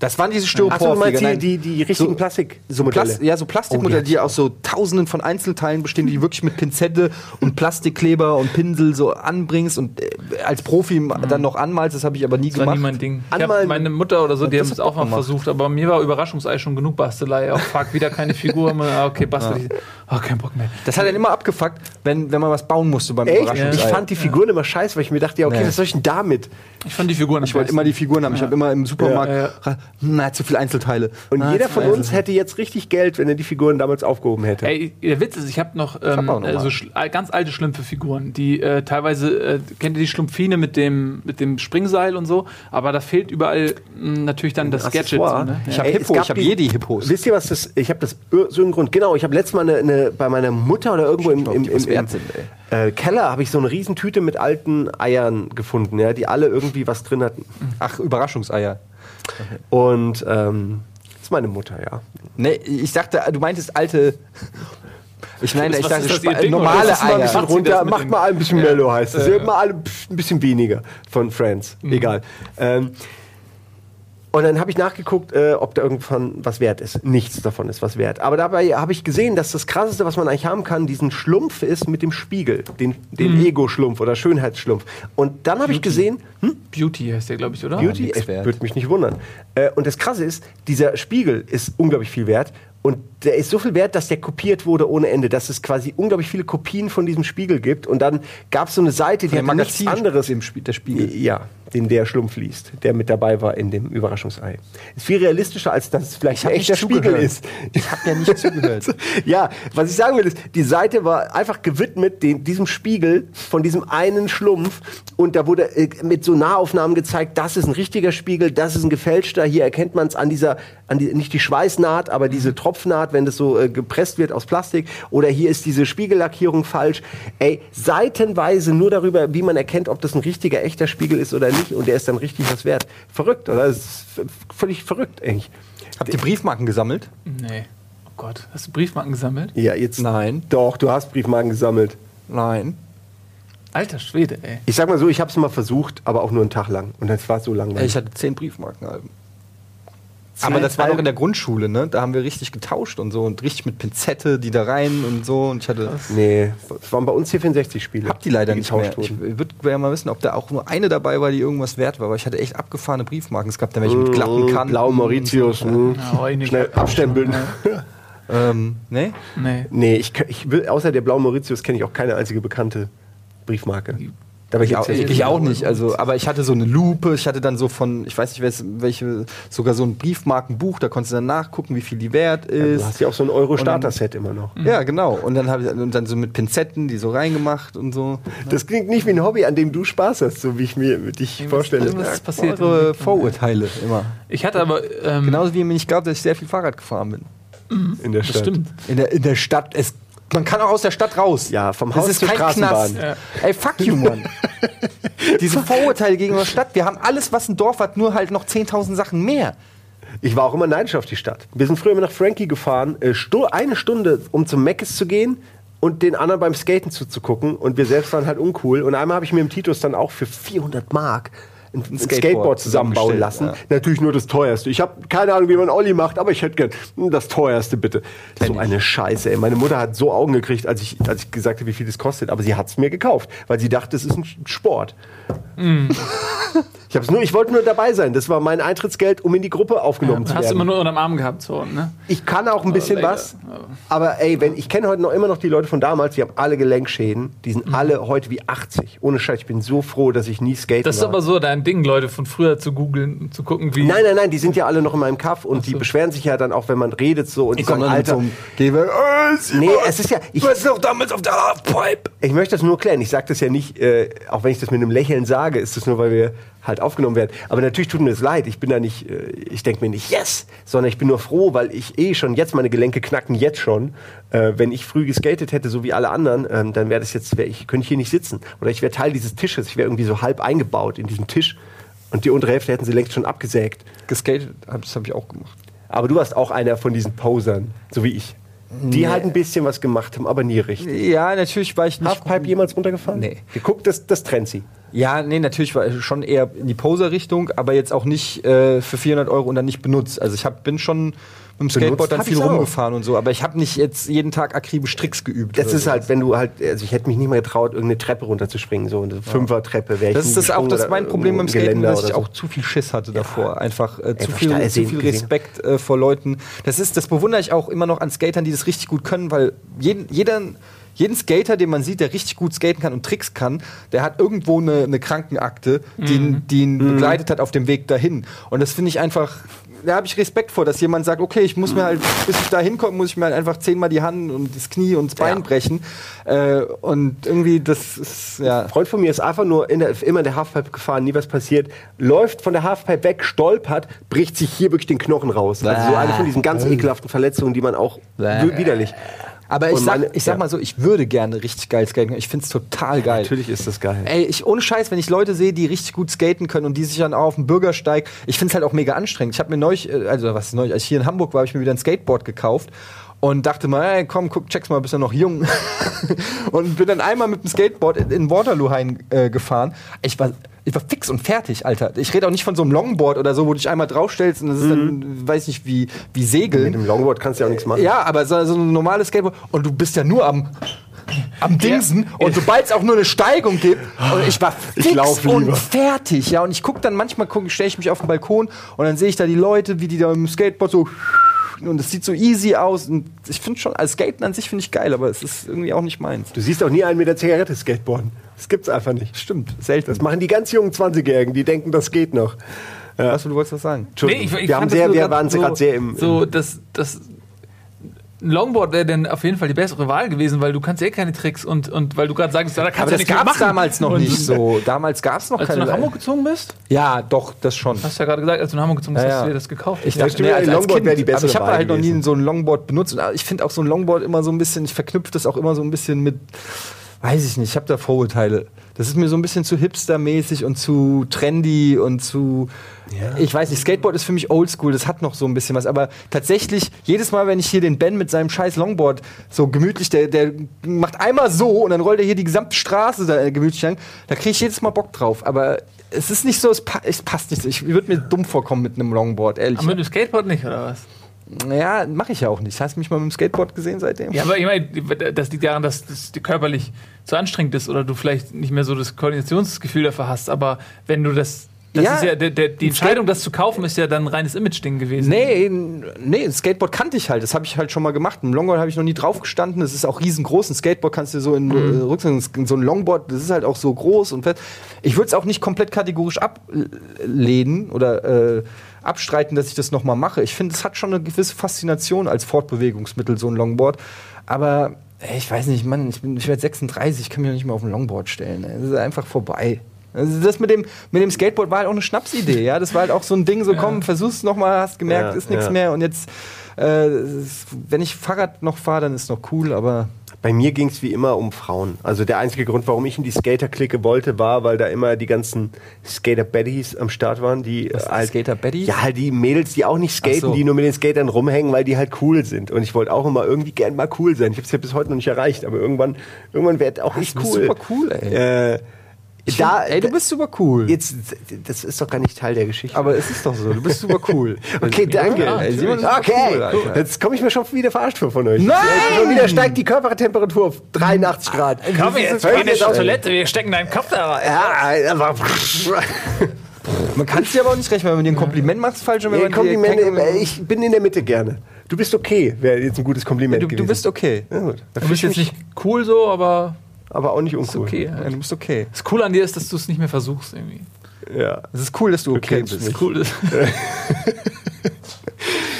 A: Das waren diese
C: Ach so, du
A: Styroporflieger.
C: meinst die, die, die richtigen
A: So-
C: Plastik
A: So Plas ja, so Plastikmodelle,
C: Oh, die
A: die aus so tausenden von Einzelteilen bestehen, die du wirklich mit Pinzette und Plastikkleber und Pinsel so anbringst und äh, als Profi dann noch anmalst. Das habe ich aber nie
B: Das war
A: gemacht.
B: nie mein Ding.
C: Anmalen-
B: meine Mutter oder so, die
A: Das
B: haben es auch mal versucht, aber mir war Überraschungsei schon genug Bastelei. Auch frag wieder keine Figur. Man, ah, okay, bastel ich. Oh, kein Bock mehr.
A: Das hat dann immer abgefuckt, wenn, wenn man was bauen musste beim
C: Echt?
A: Überraschungsei.
C: Ich fand die Figuren immer scheiße, weil ich mir dachte, ja, okay,
A: Nee.
C: was soll ich denn damit?
B: Ich fand die Figuren
A: Ich wollte immer die Figuren haben. Ich habe immer im Supermarkt, na, zu viele Einzelteile.
C: Und
A: Na,
C: jeder von uns hätte jetzt richtig Geld, wenn er die Figuren damals aufgehoben hätte.
B: Ey, der Witz ist, ich habe noch, ähm,
A: hab noch
B: äh,
A: mal.
B: so äh, ganz alte Schlümpfe-Figuren, die äh, teilweise, äh, kennt ihr die Schlumpfine mit dem, mit dem Springseil und so, aber da fehlt überall mh, natürlich dann das Gadget. So, ne?
A: Ich
B: ja.
A: hab
C: Ey, es
A: Hippo, ich hab
C: die-
A: Jedi-Hippos.
C: Wisst ihr, was das Ich habe das ir- so einen Grund. Genau, ich habe letztes Mal eine, eine, bei meiner Mutter oder irgendwo im,
A: ob
C: im, im, im
A: sind,
C: äh, Keller habe ich so eine Riesentüte mit alten Eiern gefunden, ja, die alle irgendwie was drin hatten.
A: Ach, Überraschungseier. *laughs*
C: Und ähm, das ist meine Mutter, ja.
A: Nee, ich dachte, du meintest alte. Ich *laughs* meine, ich dachte
B: das, Ding,
A: normale
B: Das ist mal ein
A: Eier.
B: bisschen
C: runter,
B: das
C: macht mal ein bisschen Mellow heißt es. Ja. Mal alle ein bisschen weniger von Friends.
B: Mhm.
C: Egal. Ähm, und dann habe ich nachgeguckt, äh, ob da irgendwann was wert ist. Nichts davon ist was wert. Aber dabei habe ich gesehen, dass das Krasseste, was man eigentlich haben kann, diesen Schlumpf ist mit dem Spiegel. Den, den
B: Mhm.
C: Ego-Schlumpf oder Schönheitsschlumpf. Und dann habe ich gesehen, hm,
B: Beauty heißt der, glaube ich, oder?
C: Beauty,
A: wert.
C: würde mich nicht wundern. Äh, und das Krasse ist, dieser Spiegel ist unglaublich viel wert. Und der ist so viel wert, dass der kopiert wurde ohne Ende, dass es quasi unglaublich viele Kopien von diesem Spiegel gibt. Und dann gab es so eine Seite, die hatte nichts anderes.
A: dem Spiel, der Spiegel.
C: Ja, den der Schlumpf liest, der mit dabei war in dem Überraschungsei. Ist viel realistischer, als dass es vielleicht ein echter Spiegel ist.
A: Ich habe ja nicht *laughs* zugehört.
C: Ja, was ich sagen will, ist, die Seite war einfach gewidmet den, diesem Spiegel von diesem einen Schlumpf und da wurde äh, mit so Nahaufnahmen gezeigt, das ist ein richtiger Spiegel, das ist ein gefälschter. Hier erkennt man es an dieser, an die, nicht die Schweißnaht, aber diese Tropfnaht, wenn das so äh, gepresst wird aus Plastik. Oder hier ist diese Spiegellackierung falsch. Ey, seitenweise nur darüber, wie man erkennt, ob das ein richtiger, echter Spiegel ist oder nicht. Und der ist dann richtig was wert. Verrückt, oder? Das ist völlig verrückt, eigentlich.
A: Habt ihr Briefmarken gesammelt?
B: Nee. Oh Gott, hast du Briefmarken gesammelt?
C: Ja, jetzt.
A: Nein.
C: Doch, du hast Briefmarken gesammelt.
A: Nein.
B: Alter Schwede, ey.
C: Ich sag mal so, ich habe es mal versucht, aber auch nur einen Tag lang. Und das war so langweilig.
A: Ich hatte zehn Briefmarkenalben. Aber das war noch in der Grundschule, ne? Da haben wir richtig getauscht und so und richtig mit Pinzette, die da rein und so. Und ich hatte.
C: nee, es waren bei uns hier 64 Spiele.
A: Hab die leider nicht mehr.
C: getauscht
A: Ich
C: wurden.
A: würde gerne mal wissen, ob da auch nur eine dabei war, die irgendwas wert war. Aber ich hatte echt abgefahrene Briefmarken. Es gab da welche mit glatten Kanten.
C: Blau Mauritius. mm.
B: Ja, hau ich nicht.
C: Schnell abstempeln.
A: So. *laughs* Ähm, ne?
B: Nee.
C: nee, ich, ich will, außer der Blau Mauritius kenne ich auch keine einzige bekannte Briefmarke. War
A: Ich auch,
C: ja-
A: ich auch nicht. Also, aber ich hatte so eine Lupe. Ich hatte dann so von, ich weiß nicht, welche, sogar so ein Briefmarkenbuch. Da konntest du dann nachgucken, wie viel die wert ist.
C: Du hast ja auch so ein Euro-Starter-Set immer noch.
A: Ja, genau. Und dann habe ich und dann so mit Pinzetten, die so reingemacht und so.
C: Das klingt nicht wie ein Hobby, an dem du Spaß hast, so wie ich mir dich vorstelle.
B: irgendwas ist passiert.
A: Eure Vorurteile immer.
B: Ich hatte aber. Ähm,
A: Genauso wie mir nicht glaubt, dass ich sehr viel Fahrrad gefahren bin.
C: in der
B: Das
C: Stadt.
B: stimmt.
A: In der, in der Stadt. Es, man kann auch aus der Stadt raus.
C: Ja, vom
A: Das
C: Haus
A: ist
C: zur
A: kein
C: Straßenbahn.
A: Knast. Ey, fuck you, Mann. *laughs* Diese Vorurteile gegenüber der Stadt. Wir haben alles, was ein Dorf hat, nur halt noch 10.000 Sachen mehr.
C: Ich war auch immer neidisch auf die Stadt. Wir sind früher immer nach Frankie gefahren, äh, eine Stunde, um zum Meckes zu gehen und den anderen beim Skaten zuzugucken. Und wir selbst waren halt uncool. Und einmal habe ich mir im Titus dann auch für 400 Mark ein, ein Skateboard,
A: Skateboard
C: zusammenbauen lassen.
A: zusammengestellt,
C: Natürlich nur das teuerste. Ich habe keine Ahnung, wie man Olli macht, aber ich hätte gern hm, das teuerste, bitte. so eine Scheiße, ey. Meine Mutter hat so Augen gekriegt, als ich, als ich gesagt habe, wie viel das kostet. Aber sie hat es mir gekauft, weil sie dachte, es ist ein Sport. *laughs* Ich, hab's nur, ich wollte nur dabei sein. Das war mein Eintrittsgeld, um in die Gruppe aufgenommen zu
B: hast du
C: werden.
B: immer nur unterm Arm gehabt, so, ne?
C: Ich kann auch ein bisschen
B: leider.
C: was. Aber ey, wenn, ich kenne heute noch immer noch die Leute von damals, die haben alle Gelenkschäden. Die sind
B: Mhm.
C: alle heute wie 80. Ohne Scheiß, ich bin so froh, dass ich nie skaten
B: Das ist
C: war.
B: aber so dein Ding, Leute von früher zu googeln und zu gucken, wie.
C: Nein, nein, nein, die sind ja alle noch in meinem Kaff und die beschweren sich ja dann auch, wenn man redet so und die sagen, Alter,
A: Gewe.
C: nee, es ist ja, ich,
A: Du warst noch damals auf der Halfpipe.
C: ich möchte das nur klären. Ich sage das ja nicht, äh, auch wenn ich das mit einem Lächeln sage, ist das nur, weil wir halt aufgenommen werden. Aber natürlich tut mir das leid. Ich bin da nicht, äh, ich denke mir nicht, yes, sondern ich bin nur froh, weil ich eh schon jetzt meine Gelenke knacken, jetzt schon. Äh, wenn ich früh geskatet hätte, so wie alle anderen, ähm, dann wäre das jetzt, wär ich, könnte ich hier nicht sitzen. Oder ich wäre Teil dieses Tisches. Ich wäre irgendwie so halb eingebaut in diesen Tisch. Und die untere Hälfte hätten sie längst schon abgesägt.
A: Geskatet, das habe ich auch gemacht.
C: Aber du warst auch einer von diesen Posern, so wie ich. Die halt ein bisschen was gemacht haben, aber nie richtig.
A: Ja, natürlich war ich nicht.
C: Halfpipe jemals runtergefahren?
A: Nee.
C: Geguckt, das, das trennt sie.
A: Ja, nee, natürlich war ich schon eher in die Poser-Richtung, aber jetzt auch nicht äh, für 400 Euro und dann nicht benutzt. Also ich hab, bin schon mit dem Skateboard dann viel
C: auch.
A: rumgefahren und so, aber ich habe nicht jetzt jeden Tag akribisch Tricks geübt.
C: Das ist
A: so.
C: halt, wenn du halt, also ich hätte mich nicht mal getraut, irgendeine Treppe runterzuspringen, so eine Fünfer-Treppe wäre ich
A: Das ist das auch das mein Problem beim Skaten, dass ich
C: so.
A: auch zu viel Schiss hatte davor. Einfach äh, zu viel, zu viel
C: gesehen.
A: Respekt äh, vor Leuten. Das ist, das bewundere ich auch immer noch an Skatern, die das richtig gut können, weil jeden, jeder, jeden Skater, den man sieht, der richtig gut skaten kann und Tricks kann, der hat irgendwo eine, eine Krankenakte, die, ihn- die ihn
C: Mhm.
A: begleitet hat auf dem Weg dahin. Und das finde ich einfach. Da habe ich Respekt vor, dass jemand sagt, okay, ich muss mir halt, bis ich da hinkomme, muss ich mir halt einfach zehnmal die Hand und das Knie und das Bein
C: Ja.
A: brechen. Äh, und irgendwie, das ist, ja.
C: Ein Freund von mir ist einfach nur in der, immer in der Halfpipe gefahren, nie was passiert, läuft von der Halfpipe weg, stolpert, bricht sich hier wirklich den Knochen raus. Also so eine von diesen ganz ekelhaften Verletzungen, die man auch widerlich.
A: Aber ich
C: Und
A: sag,
C: meine-
A: ich sag
C: ja.
A: mal so, ich würde gerne richtig geil skaten können. Ich find's total geil.
C: Natürlich ist das geil.
A: Ey, ich, ohne Scheiß, wenn ich Leute sehe, die richtig gut skaten können und die sich dann auch auf dem Bürgersteig, ich find's halt auch mega anstrengend. Ich habe mir neulich, äh, also was ist neulich, als ich hier in Hamburg war, habe ich mir wieder ein Skateboard gekauft und dachte mal, ey, komm, guck, check's mal, bist du noch jung. *laughs* und bin dann einmal mit dem Skateboard in, Waterloo Hain äh, gefahren. Ich war, ich war fix und fertig, Alter. Ich rede auch nicht von so einem Longboard oder so, wo du dich einmal draufstellst und das ist dann, weiß nicht, wie, wie Segeln.
C: Mit dem Longboard kannst du ja auch nichts machen.
A: Ja, aber so, so ein normales Skateboard und du bist ja nur am am Dingsen und sobald es auch nur eine Steigung gibt und ich war fix
C: Ich
A: und fertig, ja und ich guck dann manchmal guck, stelle ich mich auf den Balkon und dann sehe ich da die Leute, wie die da im Skateboard so und es sieht so easy aus. Und ich finde schon, als Skaten an sich finde ich geil, aber es ist irgendwie auch nicht meins.
C: Du siehst auch nie einen mit der Zigarette skateboarden. Das gibt's einfach nicht.
A: Stimmt, selten.
C: Das machen die ganz jungen 20-Jährigen, die denken, das geht noch.
A: Achso, du wolltest was sagen.
C: Entschuldigung. wir,
B: fand
C: haben
B: das
C: sehr, wir waren
B: so,
C: gerade sehr im.
B: So, das, das ein Longboard wäre dann auf jeden Fall die bessere Wahl gewesen, weil du kannst eh keine Tricks und, und weil du gerade sagst, ja, da kannst
A: Aber
B: du
A: das gab es
B: machen.
A: damals noch
B: Und
A: nicht so. *laughs* Damals gab es noch
B: Als du
A: keine.
B: nach Hamburg gezogen bist?
A: ja, doch, das schon.
B: Hast du ja gerade gesagt, als du nach Hamburg gezogen bist,
A: Ja,
B: hast du
A: ja.
B: dir das gekauft.
A: Ich
C: Ja,
A: dachte, nee, als, als
C: Longboard
A: kind,
C: wäre die bessere
A: aber ich habe halt noch nie
C: gewesen.
A: so ein Longboard benutzt. Und ich finde auch so ein Longboard immer so ein bisschen, ich verknüpfe das auch immer so ein bisschen mit, weiß ich nicht, ich habe da Vorurteile. Das ist mir so ein bisschen zu hipstermäßig und zu trendy und zu, ich weiß nicht, Skateboard ist für mich oldschool, das hat noch so ein bisschen was. Aber tatsächlich, jedes Mal, wenn ich hier den Ben mit seinem scheiß Longboard so gemütlich, der, der macht einmal so und dann rollt er hier die gesamte Straße da, äh, gemütlich lang, da kriege ich jedes Mal Bock drauf. Aber es ist nicht so, es, pa es passt nicht so. Ich würde mir dumm vorkommen mit einem Longboard, ehrlich.
B: Aber mit dem Skateboard nicht, oder was?
A: Ja, mache ich ja auch nicht. Hast du mich mal mit dem Skateboard gesehen seitdem?
B: Ja, aber ich meine, das liegt daran, dass das dir körperlich zu anstrengend ist oder du vielleicht nicht mehr so das Koordinationsgefühl dafür hast. Aber wenn du das. Das
A: Ja.
B: ist ja, der, der, die Entscheidung, das zu kaufen, ist ja dann ein reines Image-Ding gewesen.
A: Nee, nee, ein Skateboard kannte ich halt. Das habe ich halt schon mal gemacht. Ein Longboard habe ich noch nie drauf gestanden. Das ist auch riesengroß. Ein Skateboard kannst du so in
B: Mhm.
A: äh, Rucksack, so ein Longboard, das ist halt auch so groß und fett. Ich würde es auch nicht komplett kategorisch ablehnen oder äh, abstreiten, dass ich das noch mal mache. Ich finde, es hat schon eine gewisse Faszination als Fortbewegungsmittel, so ein Longboard. Aber ey, ich weiß nicht, Mann, ich, bin- ich werde 36, ich kann mich noch nicht mehr auf ein Longboard stellen. Das ist einfach vorbei. Also das mit dem, mit dem Skateboard war halt auch eine Schnapsidee, ja. Das war halt auch so ein Ding, so komm, versuch's noch mal, hast gemerkt,
C: Ja,
A: ist nichts
C: ja.
A: mehr. Und jetzt, äh, es- wenn ich Fahrrad noch fahre, dann ist noch cool, aber
C: Bei mir ging es wie immer um Frauen. Also der einzige Grund, warum ich in die Skater-Clique wollte, war, weil da immer die ganzen Skater-Baddies am Start waren, die
A: Was,
C: halt
A: Skater-Baddies?
C: Ja, halt die Mädels, die auch nicht skaten,
A: Ach so.
C: die nur mit den Skatern rumhängen, weil die halt cool sind. Und ich wollte auch immer irgendwie gern mal cool sein. Ich habe es ja bis heute noch nicht erreicht, aber irgendwann, irgendwann werde auch ich
A: du bist
C: cool.
A: super cool, ey.
C: Äh, da,
A: ey, du bist super cool.
C: jetzt, das ist doch gar nicht Teil der Geschichte.
A: aber es ist doch so, du bist super cool. *laughs*
C: Okay, danke.
B: Ja,
C: okay,
A: cool, Alter.
C: jetzt komme ich mir schon wieder verarscht vor von euch.
A: Nein!
C: Schon wieder steigt die Körpertemperatur auf 83 Grad.
B: Komm jetzt,
C: Hör
B: geh
C: ich
B: jetzt auf
C: auf.
B: Toilette, wir stecken deinen Kopf da rein.
C: Ja, aber
A: Man kann es dir aber auch nicht recht, wenn man dir ein Kompliment macht, ist falsch. Und wenn
C: Nee,
A: man dir
C: Komplimente, äh, ich bin in der Mitte gerne. Du bist okay, wäre jetzt ein gutes Kompliment
A: du, du
C: gewesen.
A: bist okay.
C: Ja,
B: Du bist
C: ich
B: jetzt nicht cool so, aber
C: aber auch nicht
B: ist
C: uncool.
B: okay.
A: Ja, du bist okay.
B: Das Coole an dir ist, dass du es nicht mehr versuchst irgendwie.
C: Ja,
A: Es ist cool, dass du okay
C: kennst
A: bist.
B: Cool ist. *laughs* *laughs*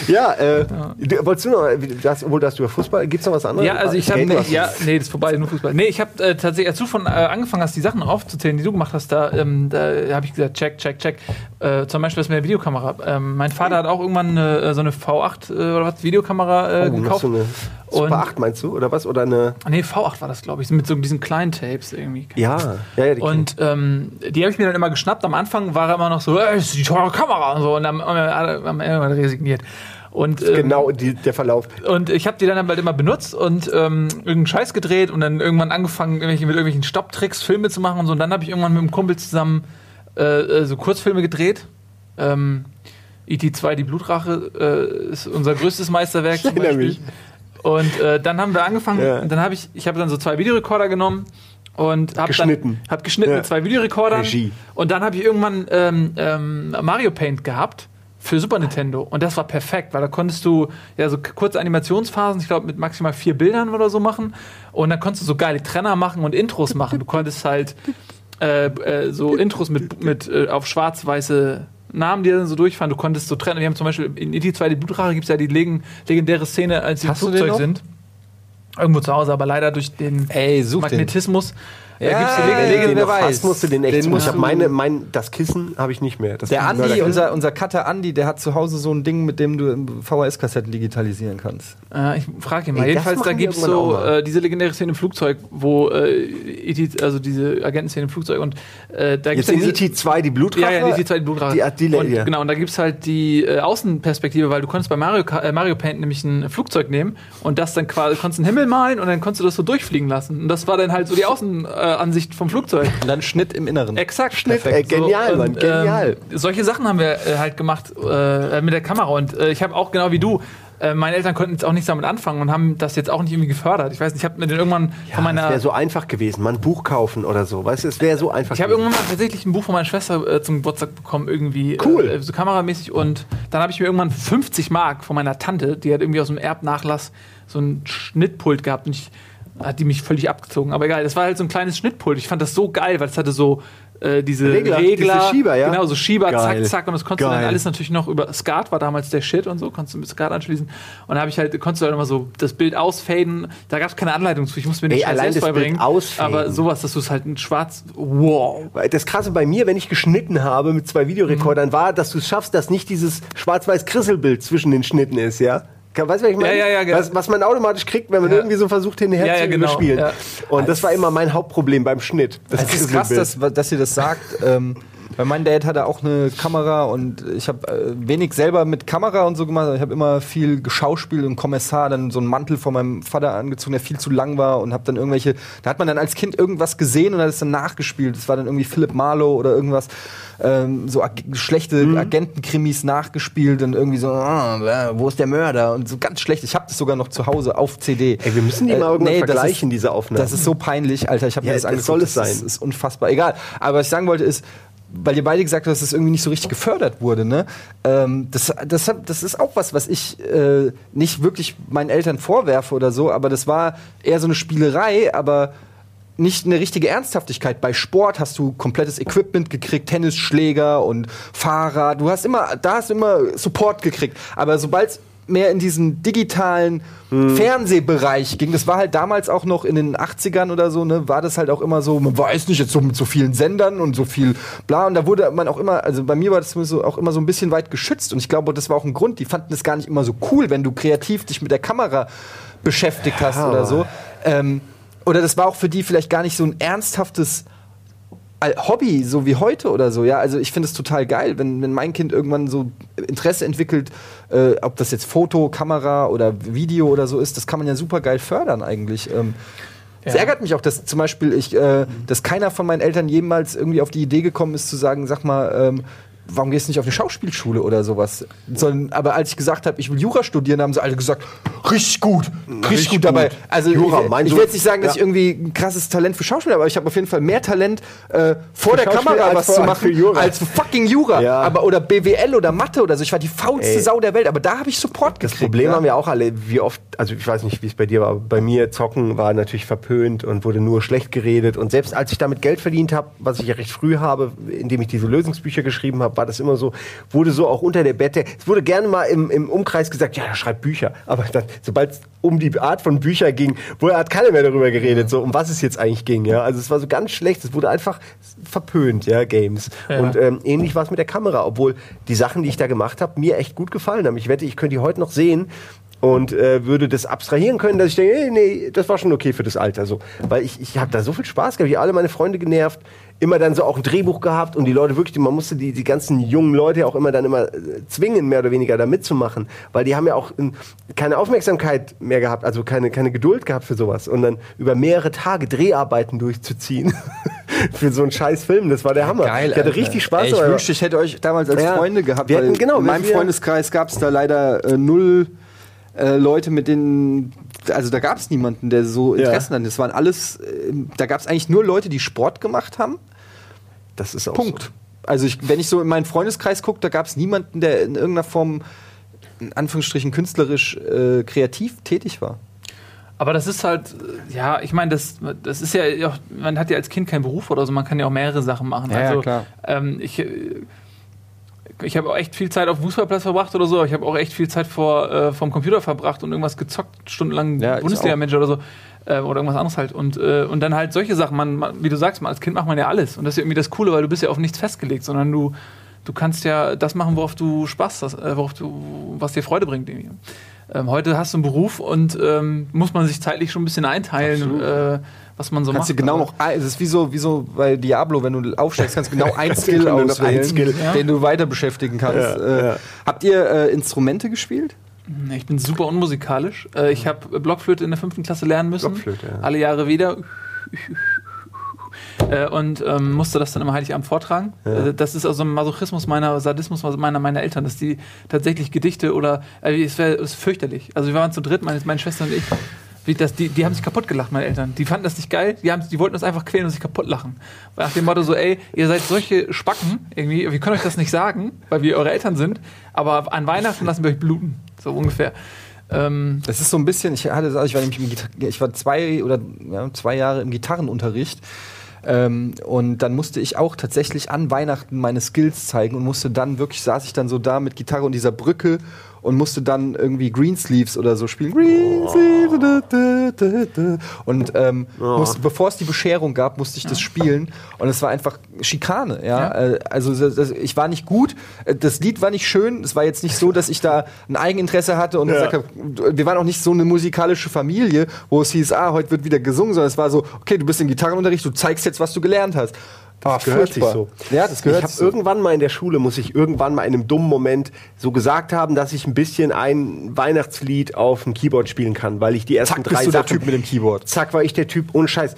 C: ja, äh, Du, wolltest du noch, du hast, obwohl du hast über Fußball, gibt es noch was anderes?
B: Ja, also ich habe, nee,
C: was?
B: ja, nee, das ist vorbei, nur Fußball. Nee, ich habe äh, tatsächlich, als du von äh, angefangen hast, die Sachen aufzuzählen, die du gemacht hast, da, ähm, da habe ich gesagt, check, check, check. Äh, zum Beispiel das mit der Videokamera. Ähm, mein Vater hat auch irgendwann äh, so eine V8 äh, oder was Videokamera äh,
C: Oh,
B: gekauft.
C: so eine Super 8 meinst du, oder was? Oder eine,
B: Nee, V8 war das, glaube ich, mit so diesen kleinen Tapes irgendwie.
C: ja, ja, ja die
B: Und ähm, die habe ich mir dann immer geschnappt. Am Anfang war er immer noch so, äh, ist die teure Kamera und so. Und dann haben wir irgendwann resigniert. Und, ähm,
C: genau die, der Verlauf.
B: und ich habe die dann halt immer benutzt und ähm, irgendeinen Scheiß gedreht und dann irgendwann angefangen, irgendwelche, mit irgendwelchen Stopptricks Filme zu machen und so. Und dann habe ich irgendwann mit einem Kumpel zusammen äh, äh, so Kurzfilme gedreht. Ähm, E.T. 2, die Blutrache, äh, ist unser größtes Meisterwerk zum Beispiel.
C: mich.
B: Und äh, dann haben wir angefangen,
C: Ja.
B: und dann habe ich, ich habe dann so zwei Videorekorder genommen und habe
C: Geschnitten.
B: Dann, hab geschnitten
C: Ja.
B: mit zwei Videorekordern.
C: Regie.
B: Und dann habe ich irgendwann ähm, ähm, Mario Paint gehabt für Super Nintendo. Und das war perfekt, weil da konntest du ja so kurze Animationsphasen, ich glaube mit maximal vier Bildern oder so machen. Und dann konntest du so geile Trenner machen und Intros machen. Du konntest halt äh, äh, so Intros mit, mit äh, auf schwarz-weiße Namen, die dann so durchfahren. Du konntest so trennen. Wir haben zum Beispiel in E.T. 2 die Blutrache gibt es ja die legen, legendäre Szene, als sie im Flugzeug sind. Irgendwo zu Hause, aber leider durch den
A: Ey, such den.
B: Äh,
A: Ja,
B: gibt's die
A: ja,
B: Leg-
A: ja,
B: Leg-
A: wer
C: Noch
A: weiß.
C: hast, musst du den echt
A: Den
C: Ich habe meine, mein, das Kissen habe ich nicht mehr. Das
A: Der Andi, unser, unser Cutter Andi, der hat zu Hause so ein Ding, mit dem du VHS-Kassetten digitalisieren kannst.
B: Äh, ich frage ihn mal.
C: Ey,
B: Jedenfalls, da gibt es so äh, diese legendäre Szene im Flugzeug, wo äh, ET, also diese Agentenszene im Flugzeug und äh, da
C: Jetzt
B: gibt's
C: in
B: ja diese,
C: ET2 die Blutrache.
B: ja, ja, die zweite Blutrache.
C: Die, die,
B: und,
C: ja.
B: Genau, und da gibt es halt die äh, Außenperspektive, weil du konntest bei Mario, äh, Mario Paint nämlich ein Flugzeug nehmen und das dann quasi, konntest einen Himmel malen und dann konntest du das so durchfliegen lassen. Und das war dann halt so die Außenansicht vom Flugzeug.
A: Und dann Schnitt im Inneren.
B: Exakt.
C: Schnitt, ey, genial, Mann, genial.
B: Ähm, solche Sachen haben wir äh, halt gemacht äh, mit der Kamera. Und äh, ich habe auch genau wie du Äh, meine Eltern konnten jetzt auch nichts damit anfangen und haben das jetzt auch nicht irgendwie gefördert. Ich weiß nicht, ich habe mir den irgendwann
C: Ja,
B: von
C: das
B: meiner
C: wäre so einfach gewesen, mal ein Buch kaufen oder so. Weißt du, es wäre so einfach
B: Ich habe irgendwann mal tatsächlich ein Buch von meiner Schwester äh, zum Geburtstag bekommen, irgendwie
C: Cool.
B: äh, so kameramäßig. Und dann habe ich mir irgendwann 50 Mark von meiner Tante, die hat irgendwie aus dem Erbnachlass so ein Schnittpult gehabt und ich hat die mich völlig abgezogen. Aber egal, das war halt so ein kleines Schnittpult. Ich fand das so geil, weil es hatte so äh, diese
C: Regler,
B: Regler,
C: diese Schieber, ja?
B: genau so Schieber,
C: Geil.
B: zack, zack, und das konntest du
C: Geil.
B: dann alles natürlich noch über Skat war damals der Shit und so, konntest du mit Skat anschließen. Und da habe ich halt, konntest du halt immer so das Bild ausfaden. Da gab es keine Anleitung zu. Ich musste mir nicht
C: allein
B: selbst beibringen. Aber sowas, dass du es halt in schwarz, wow.
C: Das Krasse bei mir, wenn ich geschnitten habe mit zwei Videorekordern, war, dass du es schaffst, dass nicht dieses schwarz-weiß-Krisselbild zwischen den Schnitten ist, ja? Weißt du, was ich meine?
B: Ja, ja, ja, genau.
C: was, was man automatisch kriegt, wenn man irgendwie so versucht, hinterher
B: Ja,
C: zu
B: genau.
C: überspielen. Und das war immer mein Hauptproblem beim Schnitt. Das
A: Es ist krass, dass, dass ihr das sagt. ähm, weil mein Dad hatte auch eine Kamera und ich habe äh, wenig selber mit Kamera und so gemacht. Ich habe immer viel geschauspielt und Kommissar, dann so einen Mantel von meinem Vater angezogen, der viel zu lang war und habe dann irgendwelche. Da hat man dann als Kind irgendwas gesehen und hat es dann nachgespielt. Das war dann irgendwie Philip Marlowe oder irgendwas. Ähm, so ag schlechte
C: Mhm.
A: Agentenkrimis nachgespielt und irgendwie so, ah, äh, wo ist der Mörder? Und so ganz schlecht. Ich habe das sogar noch zu Hause auf CD.
C: Ey, wir müssen die mal irgendwann
A: Äh, das
C: vergleichen,
A: ist-
C: diese Aufnahmen.
A: Das ist so peinlich, Alter. Ich habe
C: Ja,
A: mir das
C: das
A: angeguckt.
C: soll es
A: Das
C: sein.
A: ist, ist unfassbar. Egal. Aber was ich sagen wollte ist, weil ihr beide gesagt habt, dass es irgendwie nicht so richtig gefördert wurde, ne? Ähm, das, das, das ist auch was, was ich äh, nicht wirklich meinen Eltern vorwerfe oder so, aber das war eher so eine Spielerei, aber nicht eine richtige Ernsthaftigkeit. Bei Sport hast du komplettes Equipment gekriegt, Tennisschläger und Fahrrad. Du hast immer, da hast du immer Support gekriegt. Aber sobald mehr in diesen digitalen Fernsehbereich ging, das war halt damals auch noch in den 80ern oder so, ne, war das halt auch immer so, man weiß nicht, jetzt so mit so vielen Sendern und so viel bla. Und da wurde man auch immer, also bei mir war das so, auch immer so ein bisschen weit geschützt. Und ich glaube, das war auch ein Grund. Die fanden es gar nicht immer so cool, wenn du kreativ dich mit der Kamera beschäftigt hast oder so. Ähm, oder das war auch für die vielleicht gar nicht so ein ernsthaftes Hobby, so wie heute oder so, ja. Also ich finde es total geil, wenn, wenn mein Kind irgendwann so Interesse entwickelt, äh, ob das jetzt Foto, Kamera oder Video oder so ist, das kann man ja super geil fördern eigentlich. Ähm, Es
B: Ja.
A: ärgert mich auch, dass zum Beispiel ich, äh, dass keiner von meinen Eltern jemals irgendwie auf die Idee gekommen ist zu sagen, sag mal, ähm, warum gehst du nicht auf eine Schauspielschule oder sowas? Sondern, aber als ich gesagt habe, ich will Jura studieren, haben sie alle gesagt, richtig gut, richtig,
C: Richtig
A: gut dabei. Also
C: Jura,
A: ich, ich will jetzt nicht sagen, dass
C: Ja.
A: ich irgendwie ein krasses Talent für Schauspiel habe, aber ich habe auf jeden Fall mehr Talent äh, vor
C: Für
A: der Kamera was zu machen
C: Jura.
A: als für fucking Jura,
C: Ja.
A: aber oder BWL oder Mathe oder so. Ich war die faulste
C: Ey.
A: Sau der Welt, aber da habe ich Support
C: Das
A: gekriegt.
C: Problem
A: ja.
C: haben wir auch alle, wie oft, also ich weiß nicht, wie es bei dir war, aber bei mir Zocken war natürlich verpönt und wurde nur schlecht geredet. Und selbst als ich damit Geld verdient habe, was ich ja recht früh habe, indem ich diese Lösungsbücher geschrieben habe, war das immer so, wurde so auch unter der Bette. Es wurde gerne mal im, im Umkreis gesagt, ja, er schreibt Bücher. Aber dann, sobald es um die Art von Bücher ging, wo hat keiner mehr darüber geredet, so um was es jetzt eigentlich ging. Ja, also es war so ganz schlecht. Es wurde einfach verpönt, ja, Games.
B: Ja.
C: Und ähm, ähnlich war es mit der Kamera, obwohl die Sachen, die ich da gemacht habe, mir echt gut gefallen haben. Ich wette, ich könnte die heute noch sehen und äh, würde das abstrahieren können, dass ich denke, nee, nee, das war schon okay für das Alter so. Weil ich, ich habe da so viel Spaß gehabt, ich alle meine Freunde genervt, immer dann so auch ein Drehbuch gehabt und die Leute wirklich, man musste die, die ganzen jungen Leute auch immer dann immer äh, zwingen, mehr oder weniger da mitzumachen, weil die haben ja auch ähm, keine Aufmerksamkeit mehr gehabt, also keine, keine Geduld gehabt für sowas und dann über mehrere Tage Dreharbeiten durchzuziehen *laughs* für so einen scheiß Film, das war der Hammer.
A: Geil,
C: ich hatte
A: Alter.
C: richtig Spaß
A: Ey, ich wünschte, ich hätte euch damals als
C: Ja.
A: Freunde gehabt.
C: Wir hätten- genau,
A: in meinem Freundeskreis gab es da leider äh, null äh, Leute, mit denen. Also da gab es niemanden, der so
C: Ja.
A: Interessen hatte. Das waren alles. Äh, da gab es eigentlich nur Leute, die Sport gemacht haben.
C: Das ist auch
A: Punkt. Also ich, wenn ich so in meinen Freundeskreis gucke, da gab es niemanden, der in irgendeiner Form in Anführungsstrichen künstlerisch äh, kreativ tätig war.
B: Aber das ist halt, ja, ich meine, das, das ist ja, auch, man hat ja als Kind keinen Beruf oder so, man kann ja auch mehrere Sachen machen.
A: Ja, ja,
B: also,
A: klar.
B: Ähm, ich äh, ich habe auch echt viel Zeit auf dem Fußballplatz verbracht oder so. aber Ich habe auch echt viel Zeit vor äh, vom Computer verbracht und irgendwas gezockt, stundenlang
A: Ja,
B: Bundesliga-Manager oder so. Äh, oder irgendwas anderes halt. Und, äh, und dann halt solche Sachen, man, man, wie du sagst, man, als Kind macht man ja alles. Und das ist ja irgendwie das Coole, weil du bist ja auf nichts festgelegt, sondern du, du kannst ja das machen, worauf du Spaß hast, äh, worauf du, was dir Freude bringt. Irgendwie. Ähm, heute hast du einen Beruf und ähm, muss man sich zeitlich schon ein bisschen einteilen, äh, was man so
A: Kannst
B: macht.
A: du genau noch, es ist wie so, wie so bei Diablo, wenn du aufsteigst, kannst du genau ein *laughs* Skill
C: Genau noch
A: auswählen,
C: ein Skill.
B: Ja.
A: den du weiter beschäftigen kannst.
C: Ja,
A: äh,
C: ja.
A: Habt ihr äh, Instrumente gespielt?
B: Ich bin super unmusikalisch. Äh, ich habe Blockflöte in der fünften Klasse lernen müssen.
C: Blockflöte, ja.
B: Alle Jahre wieder. Äh, und ähm, musste das dann immer Heiligabend vortragen. Äh, das ist also ein Masochismus meiner, Sadismus meiner, meiner Eltern, dass die tatsächlich Gedichte oder, äh, es wäre fürchterlich. Also wir waren zu dritt, meine, meine Schwester und ich. Wie das, die, die haben sich kaputt gelacht, meine Eltern. Die fanden das nicht geil, die, haben, die wollten uns einfach quälen und sich kaputt lachen. Nach dem Motto so, ey, ihr seid solche Spacken, irgendwie, wir können euch das nicht sagen, weil wir eure Eltern sind, aber an Weihnachten lassen wir euch bluten. So ungefähr. Ähm,
A: Das ist so ein bisschen, ich hatte, also ich war nämlich im Gita- ich war zwei oder ja, zwei Jahre im Gitarrenunterricht. Ähm, und dann musste ich auch tatsächlich an Weihnachten meine Skills zeigen und musste dann wirklich, saß ich dann so da mit Gitarre und dieser Brücke und musste dann irgendwie Greensleeves oder so spielen. Greensleeves. Da, da. Und ähm, musste, bevor es die Bescherung gab, musste ich das spielen. Und es war einfach Schikane. Ja?
B: Ja.
A: Äh, Also das, das, ich war nicht gut. Äh, Das Lied war nicht schön. Es war jetzt nicht so, dass ich da ein Eigeninteresse hatte und gesagt habe, wir waren auch nicht so eine musikalische Familie, wo es hieß, ah, heute wird wieder gesungen, sondern es war so, okay, du bist im Gitarrenunterricht, du zeigst jetzt, was du gelernt hast.
C: Ah, gehört sich so.
A: Ja, das gehört
C: ich habe
A: so.
C: irgendwann mal in der Schule, muss ich irgendwann mal in einem dummen Moment so gesagt haben, dass ich ein bisschen ein Weihnachtslied auf dem Keyboard spielen kann, weil ich die ersten
A: Zack,
C: drei
A: bist du der
C: Sachen,
A: Typ mit dem Keyboard.
C: Zack, war ich der Typ ohne Scheiß.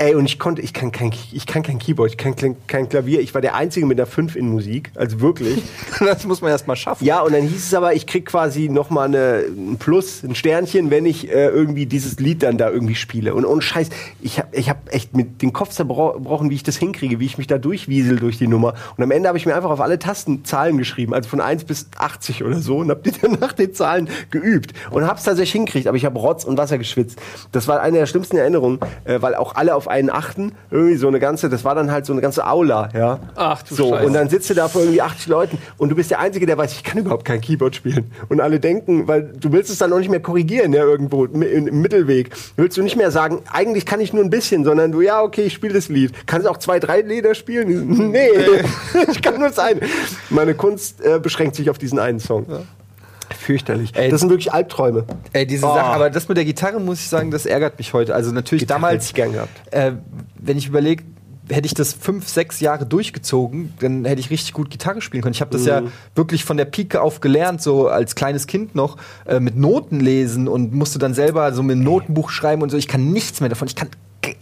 C: Ey, und ich konnte, ich kann kein, ich kann kein Keyboard, ich kann kein, kein Klavier. Ich war der Einzige mit einer 5 in Musik, also wirklich. *laughs*
A: Das muss man erst mal schaffen.
C: Ja, und dann hieß es aber, ich krieg quasi noch mal eine, ein Plus, ein Sternchen, wenn ich äh, irgendwie dieses Lied dann da irgendwie spiele. Und ohne Scheiß, ich habe ich hab echt mit den Kopf zerbrochen, wie ich das hinkriege, wie ich mich da durchwiesel durch die Nummer. Und am Ende habe ich mir einfach auf alle Tasten Zahlen geschrieben, also von 1 bis 80 oder so, und habe die *laughs* dann nach den Zahlen geübt. Und habe es tatsächlich hingekriegt, aber ich habe Rotz und Wasser geschwitzt. Das war eine der schlimmsten Erinnerungen, äh, weil auch alle auf einen achten, irgendwie so eine ganze, das war dann halt so eine ganze Aula, ja.
B: Ach, du
C: so,
B: Scheiße.
C: und dann sitzt du da vor irgendwie 80 Leuten und du bist der Einzige, der weiß, ich kann überhaupt kein Keyboard spielen. Und alle denken, weil du willst es dann auch nicht mehr korrigieren, ja, irgendwo im, im Mittelweg. Willst du nicht mehr sagen, eigentlich kann ich nur ein bisschen, sondern du, ja, okay, ich spiele das Lied. Kannst du auch zwei, drei Lieder spielen? *laughs* Nee, *laughs* ich kann nur das eine. Meine Kunst äh, beschränkt sich auf diesen einen Song. Fürchterlich.
A: Ey,
C: das sind wirklich Albträume.
A: Ey, diese
C: Oh.
A: Sache, aber das mit der Gitarre muss ich sagen, das ärgert mich heute. Also natürlich
C: Gitarre
A: damals,
C: gern gehabt.
A: Äh, wenn ich überlege, hätte ich das fünf, sechs Jahre durchgezogen, dann hätte ich richtig gut Gitarre spielen können. Ich habe das ja
C: Mhm.
A: wirklich von der Pike auf gelernt, so als kleines Kind noch, äh, mit Noten lesen und musste dann selber so mit einem Notenbuch schreiben und so. Ich kann nichts mehr davon. Ich kann,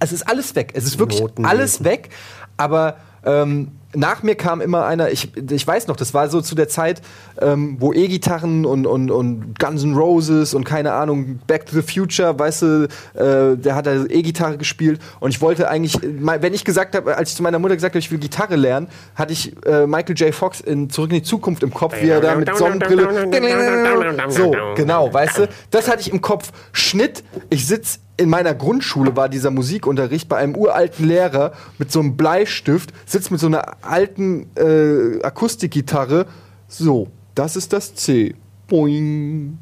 A: es ist alles weg. Es ist wirklich
C: Noten
A: alles weg. Aber ähm, nach mir kam immer einer, ich, ich weiß noch, das war so zu der Zeit, ähm, wo E-Gitarren und, und, und Guns N' Roses und keine Ahnung, Back to the Future, weißt du, äh, der hat da E-Gitarre gespielt und ich wollte eigentlich, wenn ich gesagt habe, als ich zu meiner Mutter gesagt habe, ich will Gitarre lernen, hatte ich äh, Michael J. Fox in Zurück in die Zukunft im Kopf, wie er da mit Sonnenbrille, so, genau, weißt du, das hatte ich im Kopf. Schnitt, ich sitz in meiner Grundschule war dieser Musikunterricht bei einem uralten Lehrer mit so einem Bleistift, sitzt mit so einer alten äh, Akustikgitarre. So, das ist das C. Boing.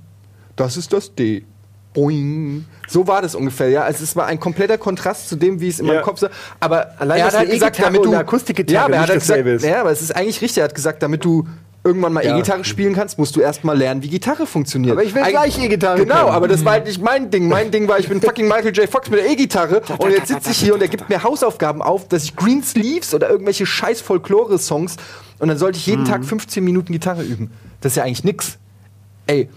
A: Das ist das D. Boing. So war das ungefähr, ja. Also es war ein kompletter Kontrast zu dem, wie es in
C: Ja.
A: meinem Kopf war. Aber
C: Allein,
A: er hat halt
C: eine
A: gesagt, damit du
C: Akustikgitarre
A: ja, aber er
C: nicht
A: hat gesagt, ja, aber es ist eigentlich richtig. Er hat gesagt, damit du irgendwann mal
C: Ja.
A: E-Gitarre spielen kannst, musst du erst mal lernen, wie Gitarre funktioniert.
C: Aber ich will
A: Eig-
C: gleich E-Gitarre
A: Genau,
C: können.
A: aber das war halt nicht mein Ding. Mein Ding war, ich bin *laughs* fucking Michael J. Fox mit der E-Gitarre und jetzt sitze ich hier und er gibt mir Hausaufgaben auf, dass ich Green Sleeves oder irgendwelche scheiß Folklore-Songs und dann sollte ich jeden Tag 15 Minuten Gitarre üben. Das ist ja eigentlich nix. Ey,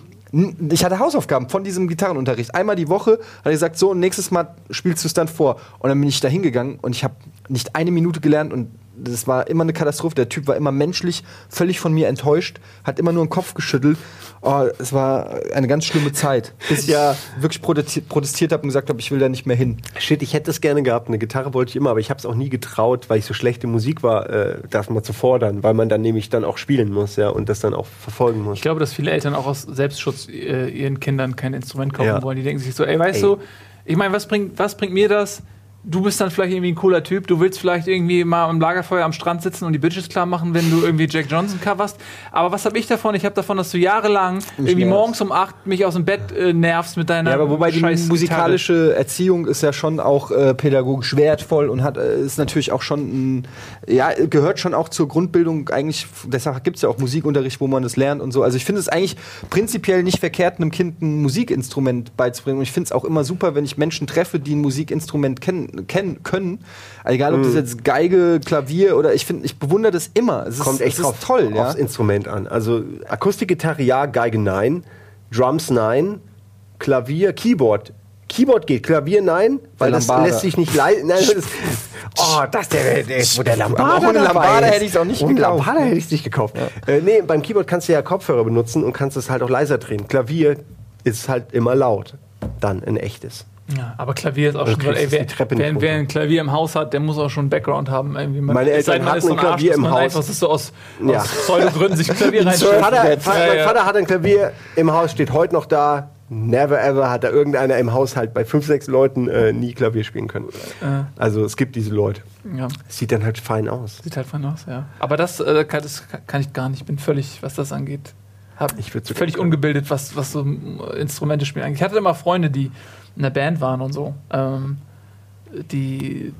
A: ich hatte Hausaufgaben von diesem Gitarrenunterricht. Einmal die Woche hat er gesagt, so, nächstes Mal spielst du es dann vor. Und dann bin ich da hingegangen und ich habe nicht eine Minute gelernt und das war immer eine Katastrophe. Der Typ war immer menschlich, völlig von mir enttäuscht, hat immer nur den Kopf geschüttelt. Oh, es war eine ganz schlimme Zeit, bis ich *laughs*
C: Ja.
A: wirklich protestiert, protestiert habe und gesagt habe, ich will da nicht mehr hin.
C: Shit, ich hätte es gerne gehabt. Eine Gitarre wollte ich immer, aber ich habe es auch nie getraut, weil ich so schlechte Musik war, äh, das mal zu fordern, weil man dann nämlich dann auch spielen muss, ja, und das dann auch verfolgen muss.
B: Ich glaube, dass viele Eltern auch aus Selbstschutz äh, ihren Kindern kein Instrument kaufen
C: Ja.
B: wollen. Die denken sich so, ey, weißt
C: Ey.
B: du, ich meine, was bringt, was bringt mir das? Du bist dann vielleicht irgendwie ein cooler Typ, du willst vielleicht irgendwie mal am Lagerfeuer am Strand sitzen und die Bitches klar machen, wenn du irgendwie Jack Johnson coverst. Aber was habe ich davon? Ich habe davon, dass du jahrelang irgendwie morgens um 8 mich aus dem Bett äh, nervst mit deiner
A: Ja, aber wobei die musikalische Erziehung ist ja schon auch äh, pädagogisch wertvoll und hat äh, ist natürlich auch schon ein, ja gehört schon auch zur Grundbildung eigentlich. Deshalb gibt es ja auch Musikunterricht, wo man das lernt und so. Also ich finde es eigentlich prinzipiell nicht verkehrt, einem Kind ein Musikinstrument beizubringen. Und ich finde es auch immer super, wenn ich Menschen treffe, die ein Musikinstrument kennen, kennen können. Egal, ob das jetzt Geige, Klavier oder ich finde, ich bewundere das immer. Es
C: Kommt
A: ist,
C: echt
A: es
C: drauf,
A: ist toll, ja.
C: aufs Instrument an. Also Akustikgitarre ja, Geige nein, Drums nein, Klavier, Keyboard. Keyboard geht, Klavier nein, weil das lässt sich nicht leisten. *laughs* Oh, das der, der, wo der Lambada
A: Aber ohne Lambada hätte ich's auch nicht
C: Ohne
A: gekauft.
C: Lambada hätte ich es nicht gekauft. Äh, nee, beim Keyboard kannst du ja Kopfhörer benutzen und kannst es halt auch leiser drehen. Klavier ist halt immer laut. Dann ein echtes.
B: Ja, aber Klavier ist auch
C: Du
B: schon ey, wer, wer, wer ein Klavier im Haus hat, der muss auch schon einen Background haben. Irgendwie. Man,
C: Meine Eltern
B: man
C: hatten
B: so
C: ein Klavier
B: Arsch,
C: im Haus.
B: Einfach, das ist so aus,
C: Ja.
B: aus Pseudogründen sich Klavier *laughs* Ja,
C: mein. Vater hat ein Klavier im Haus, steht heute noch da. Never ever hat da irgendeiner im Haushalt bei fünf, sechs Leuten äh, nie Klavier spielen können. Also es gibt diese Leute.
B: Ja,
C: Sieht dann halt fein aus.
B: sieht halt fein aus, ja. Aber das, äh, kann, das kann ich gar nicht. Ich bin völlig, was das angeht, hab
C: Ich
B: völlig ungebildet, was, was so äh, Instrumente spielen angeht. Ich hatte immer Freunde, die in der Band waren und so. Ähm, die,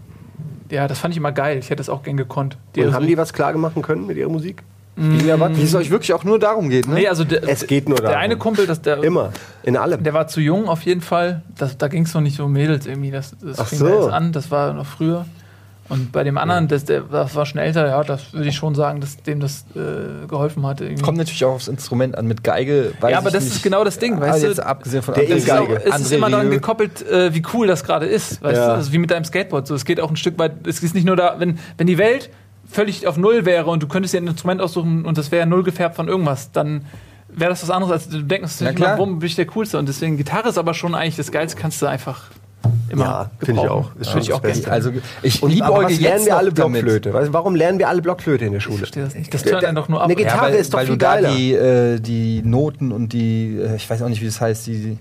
B: ja, das fand ich immer geil. Ich hätte das auch gern gekonnt. Die
C: Und haben die was klar machen können mit ihrer Musik?
A: Wie es euch wirklich auch nur darum geht, ne?
B: Nee, also der,
C: Es geht nur
B: Der
C: darum.
B: eine Kumpel, das, der,
C: Immer. In allem.
B: der war zu jung auf jeden Fall. Das, da ging es noch nicht so um Mädels irgendwie. Das, das
C: Ach
B: fing
C: so.
B: da erst an, das war noch früher. Und bei dem anderen, das, der das war schon älter, ja, das würde ich schon sagen, dass dem das äh, geholfen hatte. Irgendwie.
A: Kommt natürlich auch aufs Instrument an. Mit Geige weiß
B: Ja, aber das
A: nicht.
B: ist genau das Ding,
A: Ah,
B: weißt du?
A: jetzt abgesehen von
C: Der
A: André
B: es ist, auch, es ist
A: André
B: immer daran gekoppelt, äh, wie cool das gerade ist. Weißt
C: Ja.
B: du? Also wie mit deinem Skateboard. So, es geht auch ein Stück weit, es ist nicht nur da, wenn, wenn die Welt völlig auf Null wäre und du könntest dir ein Instrument aussuchen und das wäre null gefärbt von irgendwas, dann wäre das was anderes, als du denkst, warum bin ich der Coolste? Und deswegen, Gitarre ist aber schon eigentlich das Geilste, kannst du einfach immer
C: Ja, finde ich auch. Ist schon
B: ich
C: das
B: auch.
C: Beste.
A: Also ich
C: Und
A: liebäuge jetzt
C: lernen wir alle
A: damit.
C: Blockflöte? Weißt du, Warum lernen wir alle Blockflöte in der
B: Ich
C: Schule?
B: verstehe das nicht. Das tönt einen doch nur ab.
C: Eine Gitarre
A: weil,
C: ist doch
A: weil
C: viel
A: du da
C: geiler.
A: die, äh, die Noten und die, äh, ich weiß auch nicht, wie das heißt, die,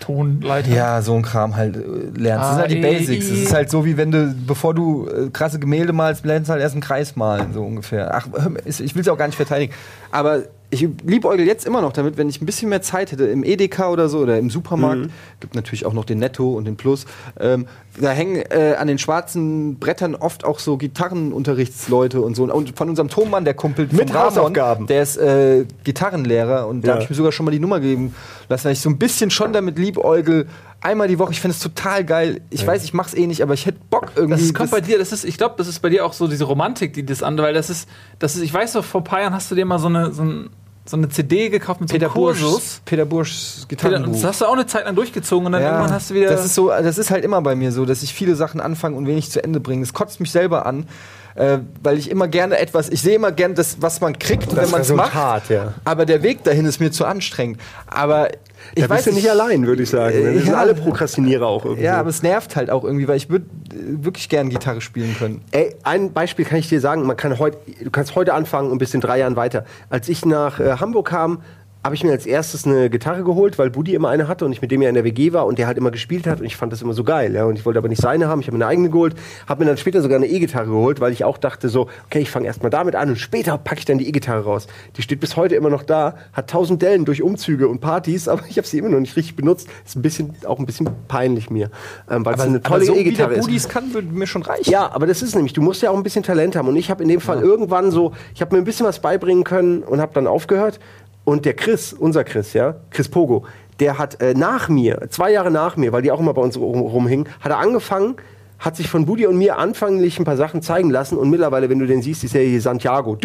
B: Tonleiter.
A: ja, so ein Kram halt äh, lernst. Das sind halt die
B: Ah, i,
A: Basics.
B: i.
A: Es ist halt so, wie wenn du, bevor du äh, krasse Gemälde malst, lernst du halt erst einen Kreis malen, so ungefähr. Ach, ich will es auch gar nicht verteidigen. Aber ich liebäugel jetzt immer noch damit, wenn ich ein bisschen mehr Zeit hätte, im Edeka oder so oder im Supermarkt,
C: Mhm.
A: gibt natürlich auch noch den Netto und den Plus, ähm, da hängen äh, an den schwarzen Brettern oft auch so Gitarrenunterrichtsleute und so. Und von unserem Tonmann, der Kumpel
C: Mit Hausaufgaben.
A: der ist äh, Gitarrenlehrer und da
C: Ja.
A: habe ich mir sogar schon mal die Nummer gegeben lassen, weil ich so ein bisschen schon damit liebäugel. Einmal die Woche, ich finde es total geil. Ich weiß, ich mach's eh nicht, aber ich hätte Bock irgendwie.
B: Das kommt bei dir, das ist, ich glaube, das ist bei dir auch so diese Romantik, die das andere, weil das ist, das ist, ich weiß doch, vor ein paar Jahren hast du dir mal so eine, so, ein, so eine CD gekauft mit so
A: Peter
B: einem
A: Burschs. Peter Burschs Gitarrenbuch.
B: das hast du auch eine Zeit lang durchgezogen und dann irgendwann hast du wieder.
A: Das ist so, das ist halt immer bei mir so, dass ich viele Sachen anfange und wenig zu Ende bringe. Es kotzt mich selber an, äh, weil ich immer gerne etwas, ich sehe immer gerne das, was man kriegt, wenn man es macht.
C: Ja.
A: Aber der Weg dahin ist mir zu anstrengend. Aber ich
C: Da
A: weiß
C: bist du nicht allein, würde ich sagen.
A: Äh,
C: Wir sind
A: ja.
C: alle Prokrastinierer auch irgendwie.
A: Ja, aber es nervt halt auch irgendwie, weil ich würde äh, wirklich gern Gitarre spielen können.
C: Ey, ein Beispiel kann ich dir sagen, man kann heute, du kannst heute anfangen und bis in drei Jahren weiter. Als ich nach äh, Hamburg kam, habe ich mir als erstes eine Gitarre geholt, weil Buddy immer eine hatte und ich mit dem ja in der WG war und der halt immer gespielt hat und ich fand das immer so geil. Ja? Und ich wollte aber nicht seine haben, ich habe mir eine eigene geholt, habe mir dann später sogar eine E-Gitarre geholt, weil ich auch dachte so, okay, ich fange erstmal damit an und später packe ich dann die E-Gitarre raus. Die steht bis heute immer noch da, hat tausend Dellen durch Umzüge und Partys, *laughs* aber ich habe sie immer noch nicht richtig benutzt. Ist ein bisschen, auch ein bisschen peinlich mir, ähm, weil es eine tolle
A: so
C: E-Gitarre ist.
A: Budis kann, würde mir schon reichen.
C: Ja, aber das ist nämlich, du musst ja auch ein bisschen Talent haben. Und ich habe in dem Fall irgendwann so, ich habe mir ein bisschen was beibringen können und habe dann aufgehört. Und der Chris, unser Chris, ja, Chris Pogo, der hat äh, nach mir, zwei Jahre nach mir, weil die auch immer bei uns rum, rumhingen, hat er angefangen, hat sich von Budi und mir anfänglich ein paar Sachen zeigen lassen und mittlerweile, wenn du den siehst, ist er hier Santiago.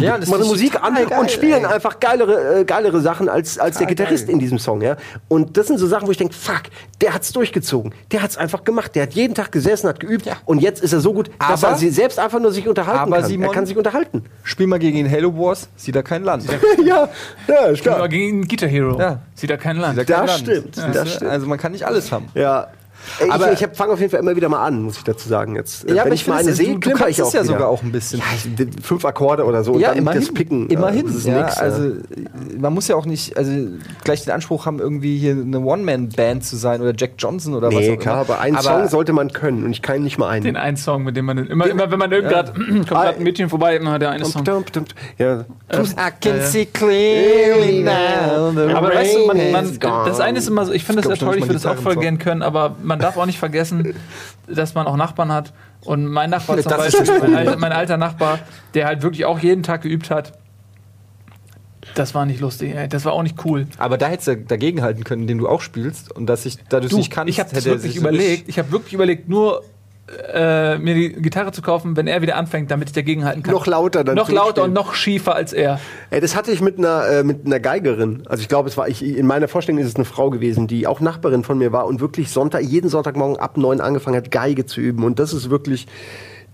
A: Ja, das
C: Machen Musik an
A: geil,
C: und spielen
A: ey.
C: einfach geilere, äh, geilere Sachen als, als der Gitarrist
A: geil.
C: in diesem Song, ja. Und das sind so Sachen, wo ich denke, fuck, der hat's durchgezogen. Der hat's einfach gemacht. Der hat jeden Tag gesessen, hat geübt
A: Ja.
C: und jetzt ist er so gut, dass
A: Aber-
C: er sie selbst einfach nur sich unterhalten
A: aber
C: kann. er
A: Simon-
C: kann sich unterhalten.
A: Spiel mal gegen den Halo Wars, sieht er kein Land. *laughs*
C: ja, ja, ist
B: Aber
C: klar.
B: gegen Guitar Hero.
A: Ja.
B: Sieht da kein Land.
A: Er kein
C: Das
A: Land.
C: stimmt,
A: Siehst
C: das
A: du?
C: stimmt.
A: Also man kann nicht alles haben.
C: Ja. Ey,
A: Aber-
C: ich ich fange auf jeden Fall immer wieder mal an, muss ich dazu sagen. Jetzt, äh,
A: Ja,
C: wenn
A: aber
C: ich
A: ich
C: mal
A: finde,
C: eine
A: es-
C: sehe,
A: du- du
C: klimper
A: kannst
C: ich
A: es
C: auch
A: ja
C: wieder.
A: sogar auch ein bisschen.
C: Ja, ich, fünf Akkorde oder so und dann das Picken. äh,
A: Immerhin.
C: das ist
A: ja,
C: nix,
A: also äh, man muss ja auch nicht also gleich den Anspruch haben, irgendwie hier eine One-Man-Band zu sein oder Jack Johnson oder was
C: Nee,
A: auch
C: klar,
A: immer.
C: aber einen
A: Aber-
C: Song sollte man können und ich kann nicht mal einen.
B: Den einen Song, mit dem man immer, immer wenn man irgend *clears throat* grad, kommt gerade ein Mädchen vorbei, immer der eine Song.
C: Dum, dum, dum. Ja.
A: I can see clearly now. the
B: Aber weißt du, man, man, das eine ist immer so, ich finde das
A: Ich
B: ja toll, ich würde das auch voll gern können, aber man darf auch nicht vergessen, dass man auch Nachbarn hat. Und mein Nachbar zum
A: Das
B: Beispiel, mein, mein alter Nachbar, der halt wirklich auch jeden Tag geübt hat, das war nicht lustig, ey. das war auch nicht cool.
A: aber da hättest du dagegen halten können, indem du auch spielst und dass ich, da du es nicht kannst,
B: ich habe wirklich überlegt, ich habe wirklich überlegt, nur äh, mir die Gitarre zu kaufen, wenn er wieder anfängt, damit ich dagegenhalten kann.
C: Noch lauter dann
B: Noch lauter und noch schiefer als er.
C: Ey, das hatte ich mit einer, äh, mit einer Geigerin. Also ich glaube, es war ich, in meiner Vorstellung ist es eine Frau gewesen, die auch Nachbarin von mir war und wirklich Sonntag, jeden Sonntagmorgen ab neun angefangen hat, Geige zu üben. Und das ist wirklich,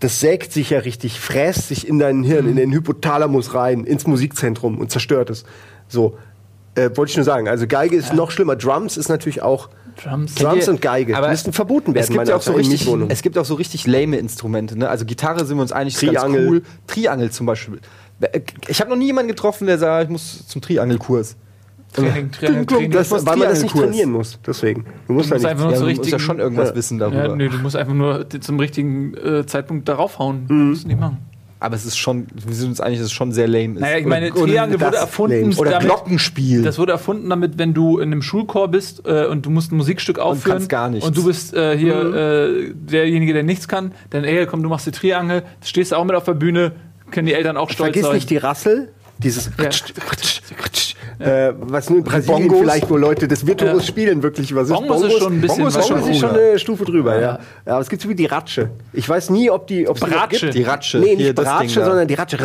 C: das sägt sich ja richtig, fräst sich in dein Hirn, in den Hypothalamus rein, ins Musikzentrum und zerstört es. So. Äh, wollte ich nur sagen. Also Geige ist noch schlimmer. Drums ist natürlich auch.
B: Drums.
C: Drums und Geige
A: Aber
C: müssten verboten werden.
A: Es gibt ja auch so richtig, es gibt auch so richtig lame Instrumente. Ne? Also Gitarre sind wir uns einig, ist ganz
C: Triangel.
A: cool. Triangel zum Beispiel. Ich habe noch nie jemanden getroffen, der sagt, ich muss zum Triangelkurs.
B: Training, Training, Training.
C: das,
A: muss
C: weil man das nicht trainieren muss. Deswegen. Du musst
B: Du
C: ja
B: musst
C: nicht.
B: einfach nur
A: Ja, du musst ja
B: richtigen,
A: schon irgendwas
C: Ja.
A: wissen darüber.
B: ja, nö, du musst einfach nur zum richtigen äh, Zeitpunkt darauf hauen.
C: Mhm.
B: Du musst nicht machen.
A: Aber es ist schon, wir sind uns einig, dass es schon sehr lame ist.
B: Naja, ich meine, Triangel wurde
C: das
B: erfunden.
A: Oder
B: damit,
A: Glockenspiel.
B: Das wurde erfunden damit, wenn du in einem Schulchor bist äh, und du musst ein Musikstück aufführen
A: kannst gar nichts.
B: und du bist äh, hier äh, derjenige, der nichts kann, dann ey, komm, du machst die Triangel, stehst auch mit auf der Bühne, können die Eltern auch stolz
C: Vergiss
B: sein.
C: nicht die Rassel, dieses
B: Ja.
C: Äh, was nur in Brasilien
A: Bongos.
C: vielleicht, wo Leute das virtuos spielen, wirklich was
B: Bongos ist schon ein bisschen
C: Bongos ist schon,
B: Bongos
C: ist schon eine Stufe drüber, ja.
B: Ja.
C: aber es gibt so wie die Ratsche. Ich weiß nie, ob die, ob es
B: Bratsche.
C: gibt.
A: Die Ratsche.
C: Nee,
A: Hier,
C: nicht
A: das
C: Bratsche, sondern die Ratsche,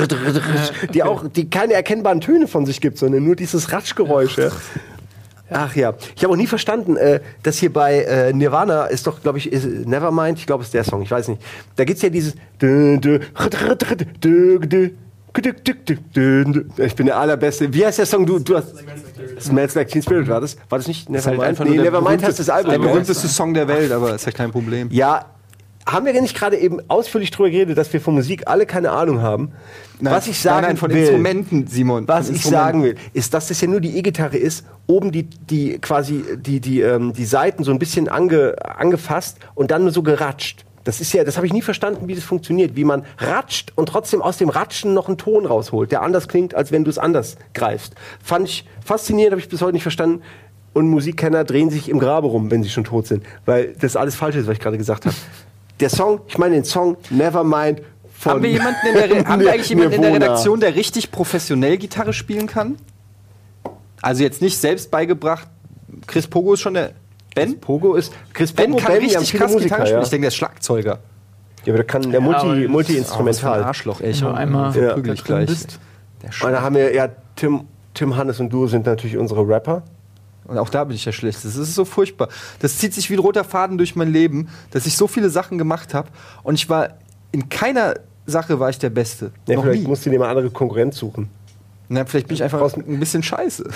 C: die auch, die keine erkennbaren Töne von sich gibt, sondern nur dieses Ratschgeräusch. Ja. Ach ja, ich habe auch nie verstanden, äh, dass hier bei äh, Nirvana ist doch, glaube ich, ist, Nevermind, ich glaube, es ist der Song, ich weiß nicht. Da gibt's ja dieses. Ich bin der allerbeste. Wie heißt der Song? Du, du hast. Smells Like Teen Spirit war das? War das nicht
A: halt
C: Nevermind?
A: einfach
C: nee,
A: nur
C: Nevermind heißt das Album.
A: Der berühmteste Song der Welt, aber ist ja kein Problem.
C: Ja, haben wir nicht gerade eben ausführlich drüber geredet, dass wir von Musik alle keine Ahnung haben? was ich sagen
A: nein, nein, von
C: will,
A: Instrumenten, Simon.
C: was ich sagen will, ist, dass das ja nur die E-Gitarre ist, oben die, die quasi die, die, ähm, die Seiten so ein bisschen ange, angefasst und dann so geratscht. Das ist ja, das habe ich nie verstanden, wie das funktioniert, wie man ratscht und trotzdem aus dem Ratschen noch einen Ton rausholt, der anders klingt, als wenn du es anders greifst. Fand ich faszinierend, habe ich bis heute nicht verstanden. Und Musikkenner drehen sich im Grabe rum, wenn sie schon tot sind, weil das alles falsch ist, was ich gerade gesagt habe. Der Song, ich meine den Song Nevermind von
A: Haben wir jemanden in der, Re *laughs* haben wir eigentlich jemanden in der. Redaktion, der richtig professionell Gitarre spielen kann? Also jetzt nicht selbst beigebracht. Chris Pogo ist schon der. Ben?
C: Pogo ist Chris
A: Ben
C: Pogo,
A: kann
C: Ben, die haben
A: richtig krass
C: Musiker,
A: Gitarre spielen.
C: ja.
A: Ich denke, der ist Schlagzeuger.
C: Ja, aber der kann der Multi,
B: das-
A: Oh,
C: Multi-Instrumental.
A: Arschloch, ey.
B: Wenn du einmal
C: Ja.
A: prügel ich
B: da drin
A: gleich.
B: bist.
A: Der
C: Und da haben wir ja Tim, Tim Hannes und du sind natürlich unsere Rapper.
A: Und auch da bin ich der Schlechteste. Das ist so furchtbar. Das zieht sich wie ein roter Faden durch mein Leben, dass ich so viele Sachen gemacht habe und ich war in keiner Sache war ich der Beste.
C: Ja,
A: Noch
C: vielleicht
A: nie.
C: musst du dir mal andere Konkurrenz suchen.
A: Na, vielleicht bin ich einfach ein bisschen scheiße.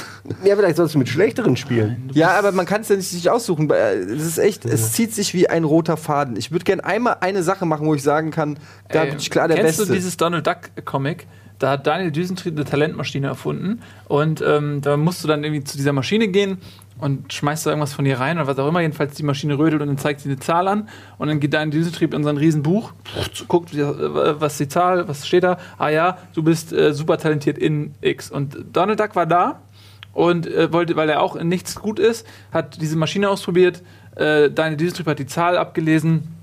C: Ja, vielleicht sollst du mit schlechteren spielen.
A: Ja, aber man kann es ja nicht sich aussuchen. Äh, Das ist echt, es zieht sich wie ein roter Faden. Ich würde gerne einmal eine Sache machen, wo ich sagen kann, da
B: Ey,
A: bin ich klar der
B: kennst
A: Beste.
B: du dieses Donald Duck Comic? Da hat Daniel Düsentrieb eine Talentmaschine erfunden und ähm, da musst du dann irgendwie zu dieser Maschine gehen und schmeißt da irgendwas von ihr rein oder was auch immer. Jedenfalls die Maschine rödelt und dann zeigt sie eine Zahl an und dann geht Daniel Düsentrieb in sein Riesenbuch, guckt, äh, was die Zahl, was steht da. Ah ja, du bist äh, super talentiert in X. Und Donald Duck war da und äh, wollte, weil er auch in nichts gut ist, hat diese Maschine ausprobiert. Äh, Daniel Düsentrieb hat die Zahl abgelesen,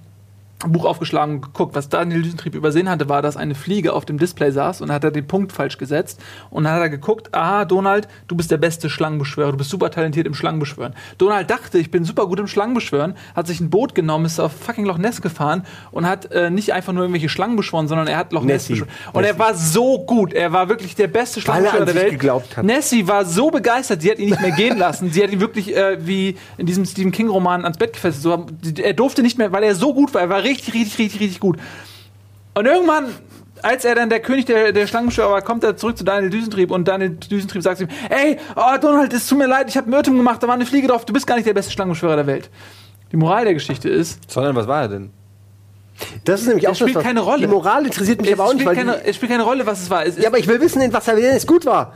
B: Buch aufgeschlagen und geguckt. Was Daniel Düsentrieb übersehen hatte, war, dass eine Fliege auf dem Display saß und hat er den Punkt falsch gesetzt. Und dann hat er geguckt, aha, Donald, du bist der beste Schlangenbeschwörer, du bist super talentiert im Schlangenbeschwören. Donald dachte, ich bin super gut im Schlangenbeschwören, hat sich ein Boot genommen, ist auf fucking Loch Ness gefahren und hat äh, nicht einfach nur irgendwelche Schlangen beschworen, sondern er hat Loch Ness
C: Nessie.
B: beschworen. Und er war so gut, er war wirklich der beste
C: er
B: Schlangenbeschwörer
C: an
B: der Welt.
C: geglaubt hat.
B: Nessie war so begeistert, sie hat ihn nicht mehr gehen lassen. Sie hat ihn wirklich äh, wie in diesem Stephen King-Roman ans Bett gefesselt. So, er durfte nicht mehr, weil er so gut war. Er war richtig, richtig, richtig, richtig gut. Und irgendwann, als er dann der König der, der Schlangenbeschwörer war, kommt er zurück zu Daniel Düsentrieb und Daniel Düsentrieb sagt zu ihm: Ey, oh Donald, es tut mir leid, ich habe einen Irrtum gemacht, da war eine Fliege drauf, du bist gar nicht der beste Schlangenbeschwörer der Welt. Die Moral der Geschichte ist,
A: Sondern was war er denn?
C: Das ist nämlich
B: Das
C: auch
B: spielt
C: das, was-
B: keine Rolle.
C: Die Moral interessiert mich
B: es
C: aber auch nicht,
B: keine, es spielt keine Rolle, was es war. Es,
C: Ja, aber ich will wissen, in was er es gut war.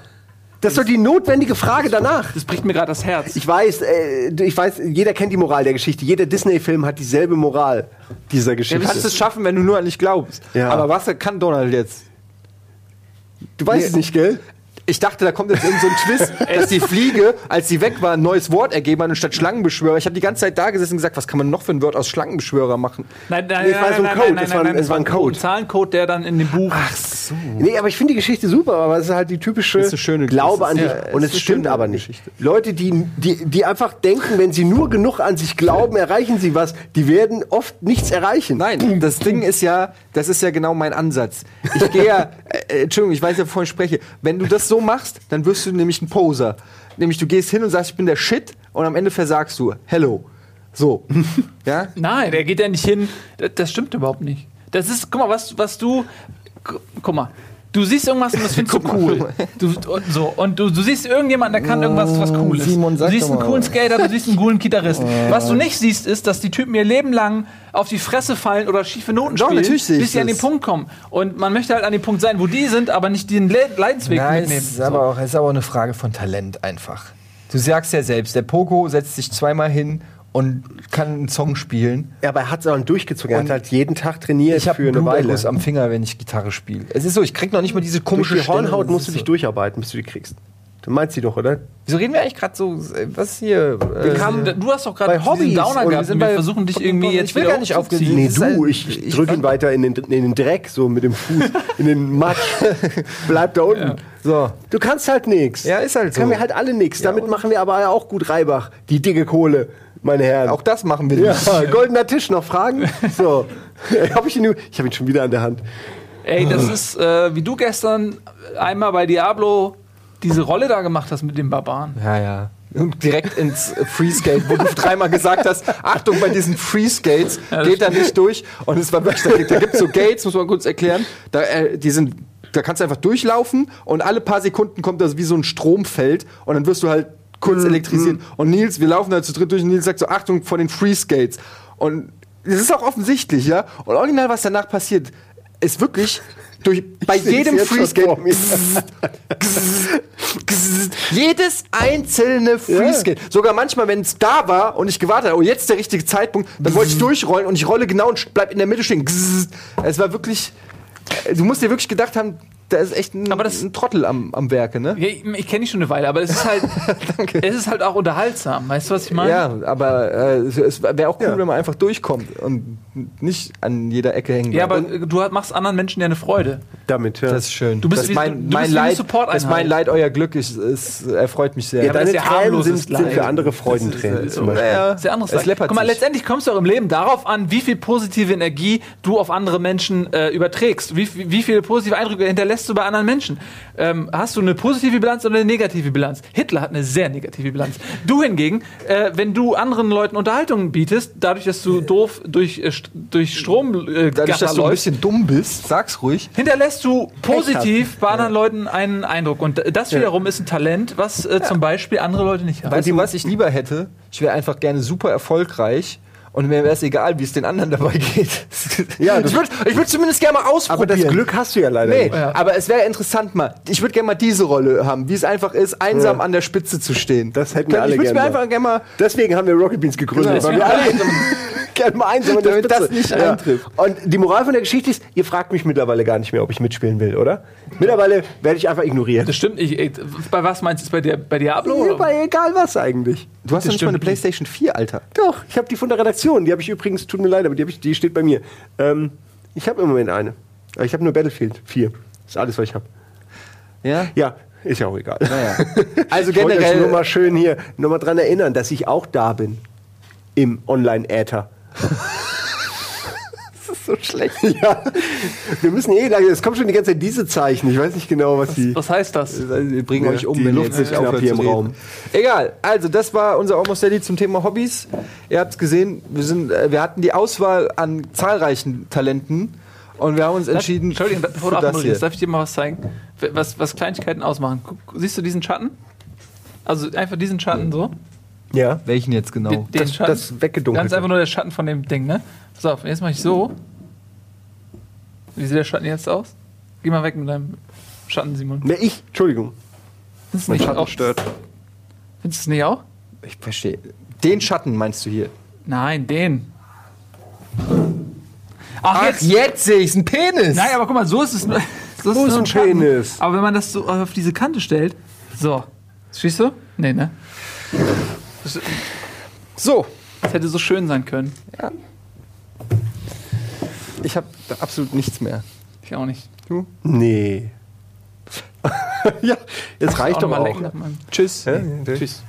C: Das ist doch die notwendige Frage danach.
B: das bricht mir gerade das Herz.
C: Ich weiß, äh, ich weiß, jeder kennt die Moral der Geschichte. Jeder Disney-Film hat dieselbe Moral dieser
A: Du
C: Geschichte.
A: kannst es schaffen, wenn du nur an dich glaubst.
C: Ja.
A: Aber was kann Donald jetzt?
C: du weißt es nicht, gell?
A: Ich dachte, da kommt jetzt irgend so ein Twist, *laughs* dass die Fliege, als sie weg war, ein neues Wort ergeben hat anstatt Schlangenbeschwörer. Ich habe die ganze Zeit da gesessen und gesagt, was kann man noch für ein Wort aus Schlangenbeschwörer machen?
B: Nein, nein,
C: Nee, es war so ein Code, es war ein- es war ein Code.
B: Ein Zahlencode, der dann in dem Buch.
A: so.
C: Nee, aber ich finde die Geschichte super, aber es ist halt die typische
A: ist schöne-
C: Glaube an sich.
A: ja,
C: und es stimmt aber nicht.
A: Geschichte.
C: Leute, die, die, die einfach denken, wenn sie nur genug an sich glauben, erreichen sie was, die werden oft nichts erreichen.
A: Nein, das Ding ist ja, das ist ja genau mein Ansatz. Ich gehe ja, *laughs* äh, Entschuldigung, ich weiß ja, wovon ich spreche. Wenn du das so machst, dann wirst du nämlich ein Poser. Nämlich du gehst hin und sagst, ich bin der Shit und am Ende versagst du. Hello. So. *laughs* ja?
B: Nein, der geht ja nicht hin. Das, das stimmt überhaupt nicht. Das ist, guck mal, was, was du. gu- Guck mal. Du siehst irgendwas und das findest du *laughs* cool. Du, und so, und du, du siehst irgendjemanden, der kann irgendwas, was cool ist.
A: Simon,
B: du siehst einen coolen. Skater, du siehst einen coolen Gitarristen. *laughs* Was du nicht siehst, ist, dass die Typen ihr Leben lang auf die Fresse fallen oder schiefe Noten
A: Doch,
B: spielen, bis sie an den. Punkt kommen. Und man möchte halt an den Punkt sein, wo die sind, aber nicht den Le Leidensweg
D: Nein,
B: mitnehmen.
D: es ist, aber auch, es ist aber auch eine Frage von Talent einfach. Du sagst ja selbst, der Pogo setzt sich zweimal hin und kann einen Song spielen.
C: Ja, aber er hat es auch durchgezogen. Er
D: Und
C: hat halt jeden Tag trainiert
D: Ich habe
C: für eine Weile.
D: Bluterguss am Finger, wenn ich Gitarre spiele. Es ist so, ich krieg noch nicht mal diese
C: Durch
D: komische
C: die Hornhaut
D: Stelle.
C: musst du dich
D: so.
C: durcharbeiten, bis du die kriegst. Du meinst sie doch, oder?
D: Wieso reden wir eigentlich gerade so, was hier?
C: Wir
D: Äh,
C: kamen-
B: Du hast doch
C: Bei
B: gerade
C: Hobbys
B: diesen Downer
C: und wir
B: gehabt
D: sind
B: wir
D: bei-
B: versuchen dich irgendwie jetzt
D: ich will gar nicht
B: hochzuziehen.
C: Nee, du, ich,
D: ich
C: drück
D: fand-
C: ihn weiter in den, in den Dreck, so mit dem Fuß, *laughs* in den Matsch. Bleib da unten.
D: so.
C: Du kannst halt nichts.
D: Ja, ist halt so.
C: Können wir halt alle nichts. Damit machen wir aber auch gut Reibach. Die dicke Kohle, meine Herren.
A: Auch das machen wir
C: ja,
A: nicht. *laughs*
C: goldener Tisch, noch Fragen? *laughs* So. *laughs* hab ich ihn, nur- ich habe ihn schon wieder an der Hand.
B: Ey, das ist, äh, wie du gestern einmal bei Diablo diese Rolle da gemacht hast mit dem Barbaren.
A: Ja, ja. Und direkt ins Freeskate, wo du dreimal gesagt hast, Achtung, bei diesen Freeskates geht er nicht durch. Und es war wirklich, da, da gibt es so Gates, muss man kurz erklären, da, äh, die sind, da kannst du einfach durchlaufen und alle paar Sekunden kommt das wie so ein Stromfeld und dann wirst du halt kurz elektrisiert. Und Nils, wir laufen da zu dritt durch und Nils sagt so, Achtung, vor den Freeskates. Und das ist auch offensichtlich, ja. Und original, was danach passiert, ist wirklich durch, *laughs* bei jedem Freeskate *laughs* jedes einzelne Freeskate. Sogar manchmal, wenn es da war und ich gewartet habe, oh, jetzt der richtige Zeitpunkt, dann wollte ich durchrollen und ich rolle genau und bleib in der Mitte stehen. Es war wirklich. Du musst dir wirklich gedacht haben, da ist echt ein,
B: Aber das-
A: ein Trottel am, am Werke, ne?
B: Ja, Ich, ich kenne dich schon eine Weile, aber es ist halt, *laughs* es ist halt auch unterhaltsam. Weißt du, was ich meine?
A: Ja, aber äh, es- wäre auch cool,
C: Ja.
A: wenn man einfach durchkommt und nicht an jeder Ecke hängen
B: Ja,
A: bleibt.
B: aber äh, du machst anderen Menschen ja eine Freude.
C: Damit, ja.
A: das ist schön.
B: Du bist
A: das
B: wie-
A: ist mein,
B: du bist
A: mein
B: wie
A: Leid,
B: Support-Einheit.
A: das ist mein Leid, euer Glück. Ich, es erfreut mich sehr.
C: ja,
B: aber
C: deine
B: das ist ja
C: Tränen
B: harmloses
C: sind, sind für
B: Leid.
C: andere Freudentränen zum Beispiel.
A: Ja,
B: Das ist ja anderes
A: es
B: Leid. Guck mal,
A: sich.
B: letztendlich kommst du auch im Leben darauf an, wie viel positive Energie du auf andere Menschen äh, überträgst. Wie, wie viele positive Eindrücke hinterlässt du bei anderen Menschen? Ähm, hast du eine positive Bilanz oder eine negative Bilanz? Hitler hat eine sehr negative Bilanz. Du hingegen, äh, wenn du anderen Leuten Unterhaltung bietest, dadurch, dass du doof durch, äh, durch Strom äh,
A: Dadurch, dass du ein bisschen dumm bist, sag's ruhig.
B: hinterlässt du positiv bei anderen Leuten einen Eindruck. Und das wiederum ist ein Talent, was äh, zum Beispiel andere Leute nicht haben.
A: Weißt du, was ich lieber hätte? Ich wäre einfach gerne super erfolgreich und mir wäre es egal, wie es den anderen *laughs* dabei geht.
C: Ja,
A: ich würde ich würd zumindest gerne mal
C: Aber
A: ausprobieren.
C: das Glück hast du ja leider
A: Nee,
C: nicht.
A: aber es wäre interessant mal. Ich würde gerne mal diese Rolle haben, wie es einfach ist, einsam an der Spitze zu stehen.
C: Das hätten wir
A: Kann-
C: alle
A: Ich würde mir
C: gerne
A: einfach gerne mal.
C: Deswegen haben wir Rocket Beans gegründet,
A: Genau.
C: weil wir alle *laughs* gerne mal einsam an der
A: Damit
C: Spitze.
A: das nicht eintrifft.
C: Und die Moral von der Geschichte ist, ihr fragt mich mittlerweile gar nicht mehr, ob ich mitspielen will, oder? Mittlerweile werde ich einfach ignoriert.
B: Das stimmt. Ich, ich, bei was meinst du? Bei, dir, bei Diablo? oder?
C: Bei egal was eigentlich.
A: Du hast doch nicht mal eine. PlayStation 4, Alter.
C: Doch, ich habe die von der Redaktion. Die habe ich übrigens, tut mir leid, aber die, ich, die steht bei mir. Ähm, ich habe im Moment eine. Aber Ich habe nur Battlefield 4. Das ist alles, was ich habe.
A: Ja?
C: Ja, ist ja auch egal.
A: Naja. *laughs* Also
C: Ich wollte euch
A: generell.
C: nur mal schön hier nur mal dran erinnern, dass ich auch da bin. Im Online-Äther.
A: Das ist so schlecht. *laughs*
C: Ja, wir müssen eh lange. Es kommt schon die ganze Zeit diese Zeichen. Ich weiß nicht genau, was die.
B: Was heißt das?
A: Wir bringen
C: Ja,
A: euch um,
C: die
A: wenn
C: Luft knapp
A: aufhört
C: hier im. Raum.
A: Egal, also das war unser Almost Daily zum Thema Hobbys. Ihr habt es gesehen, wir, sind, äh, wir hatten die Auswahl an zahlreichen Talenten und wir haben uns entschieden
B: Entschuldigung, bevor du
A: hier.
B: darf ich dir mal was zeigen? Was, was Kleinigkeiten ausmachen. Guck, siehst du diesen Schatten? Also einfach diesen Schatten so.
C: Ja,
A: Welchen jetzt genau?
B: Den, den
C: das,
B: Schatten.
C: das weggedunkelt.
B: Ganz einfach nur der Schatten von dem Ding, ne? Pass auf, jetzt mache ich so. Wie sieht der Schatten jetzt aus? Geh mal weg mit deinem Schatten, Simon.
C: Ne, ich. Entschuldigung.
B: Findest
C: Mein
B: nicht
C: Schatten
B: auch?
C: stört.
B: Findest du es nicht auch?
A: Ich verstehe. Den Schatten meinst du hier?
B: Nein, den. Ach,
A: Ach,
B: jetzt.
A: jetzt sehe ich ein Penis.
B: Nein, aber guck mal, so ist es.
C: Wo ist
B: so
C: ein
B: Schatten.
C: Penis?
B: Aber wenn man das so auf diese Kante stellt, so. Siehst du? Nee, ne?
A: So,
B: das hätte so schön sein können.
A: Ich habe absolut nichts mehr.
B: Ich auch nicht.
C: Nee. *laughs* ja, jetzt reicht doch
B: mal
C: auch.
B: lecken.
A: Tschüss.
C: Ja, ja,
B: Tschüss.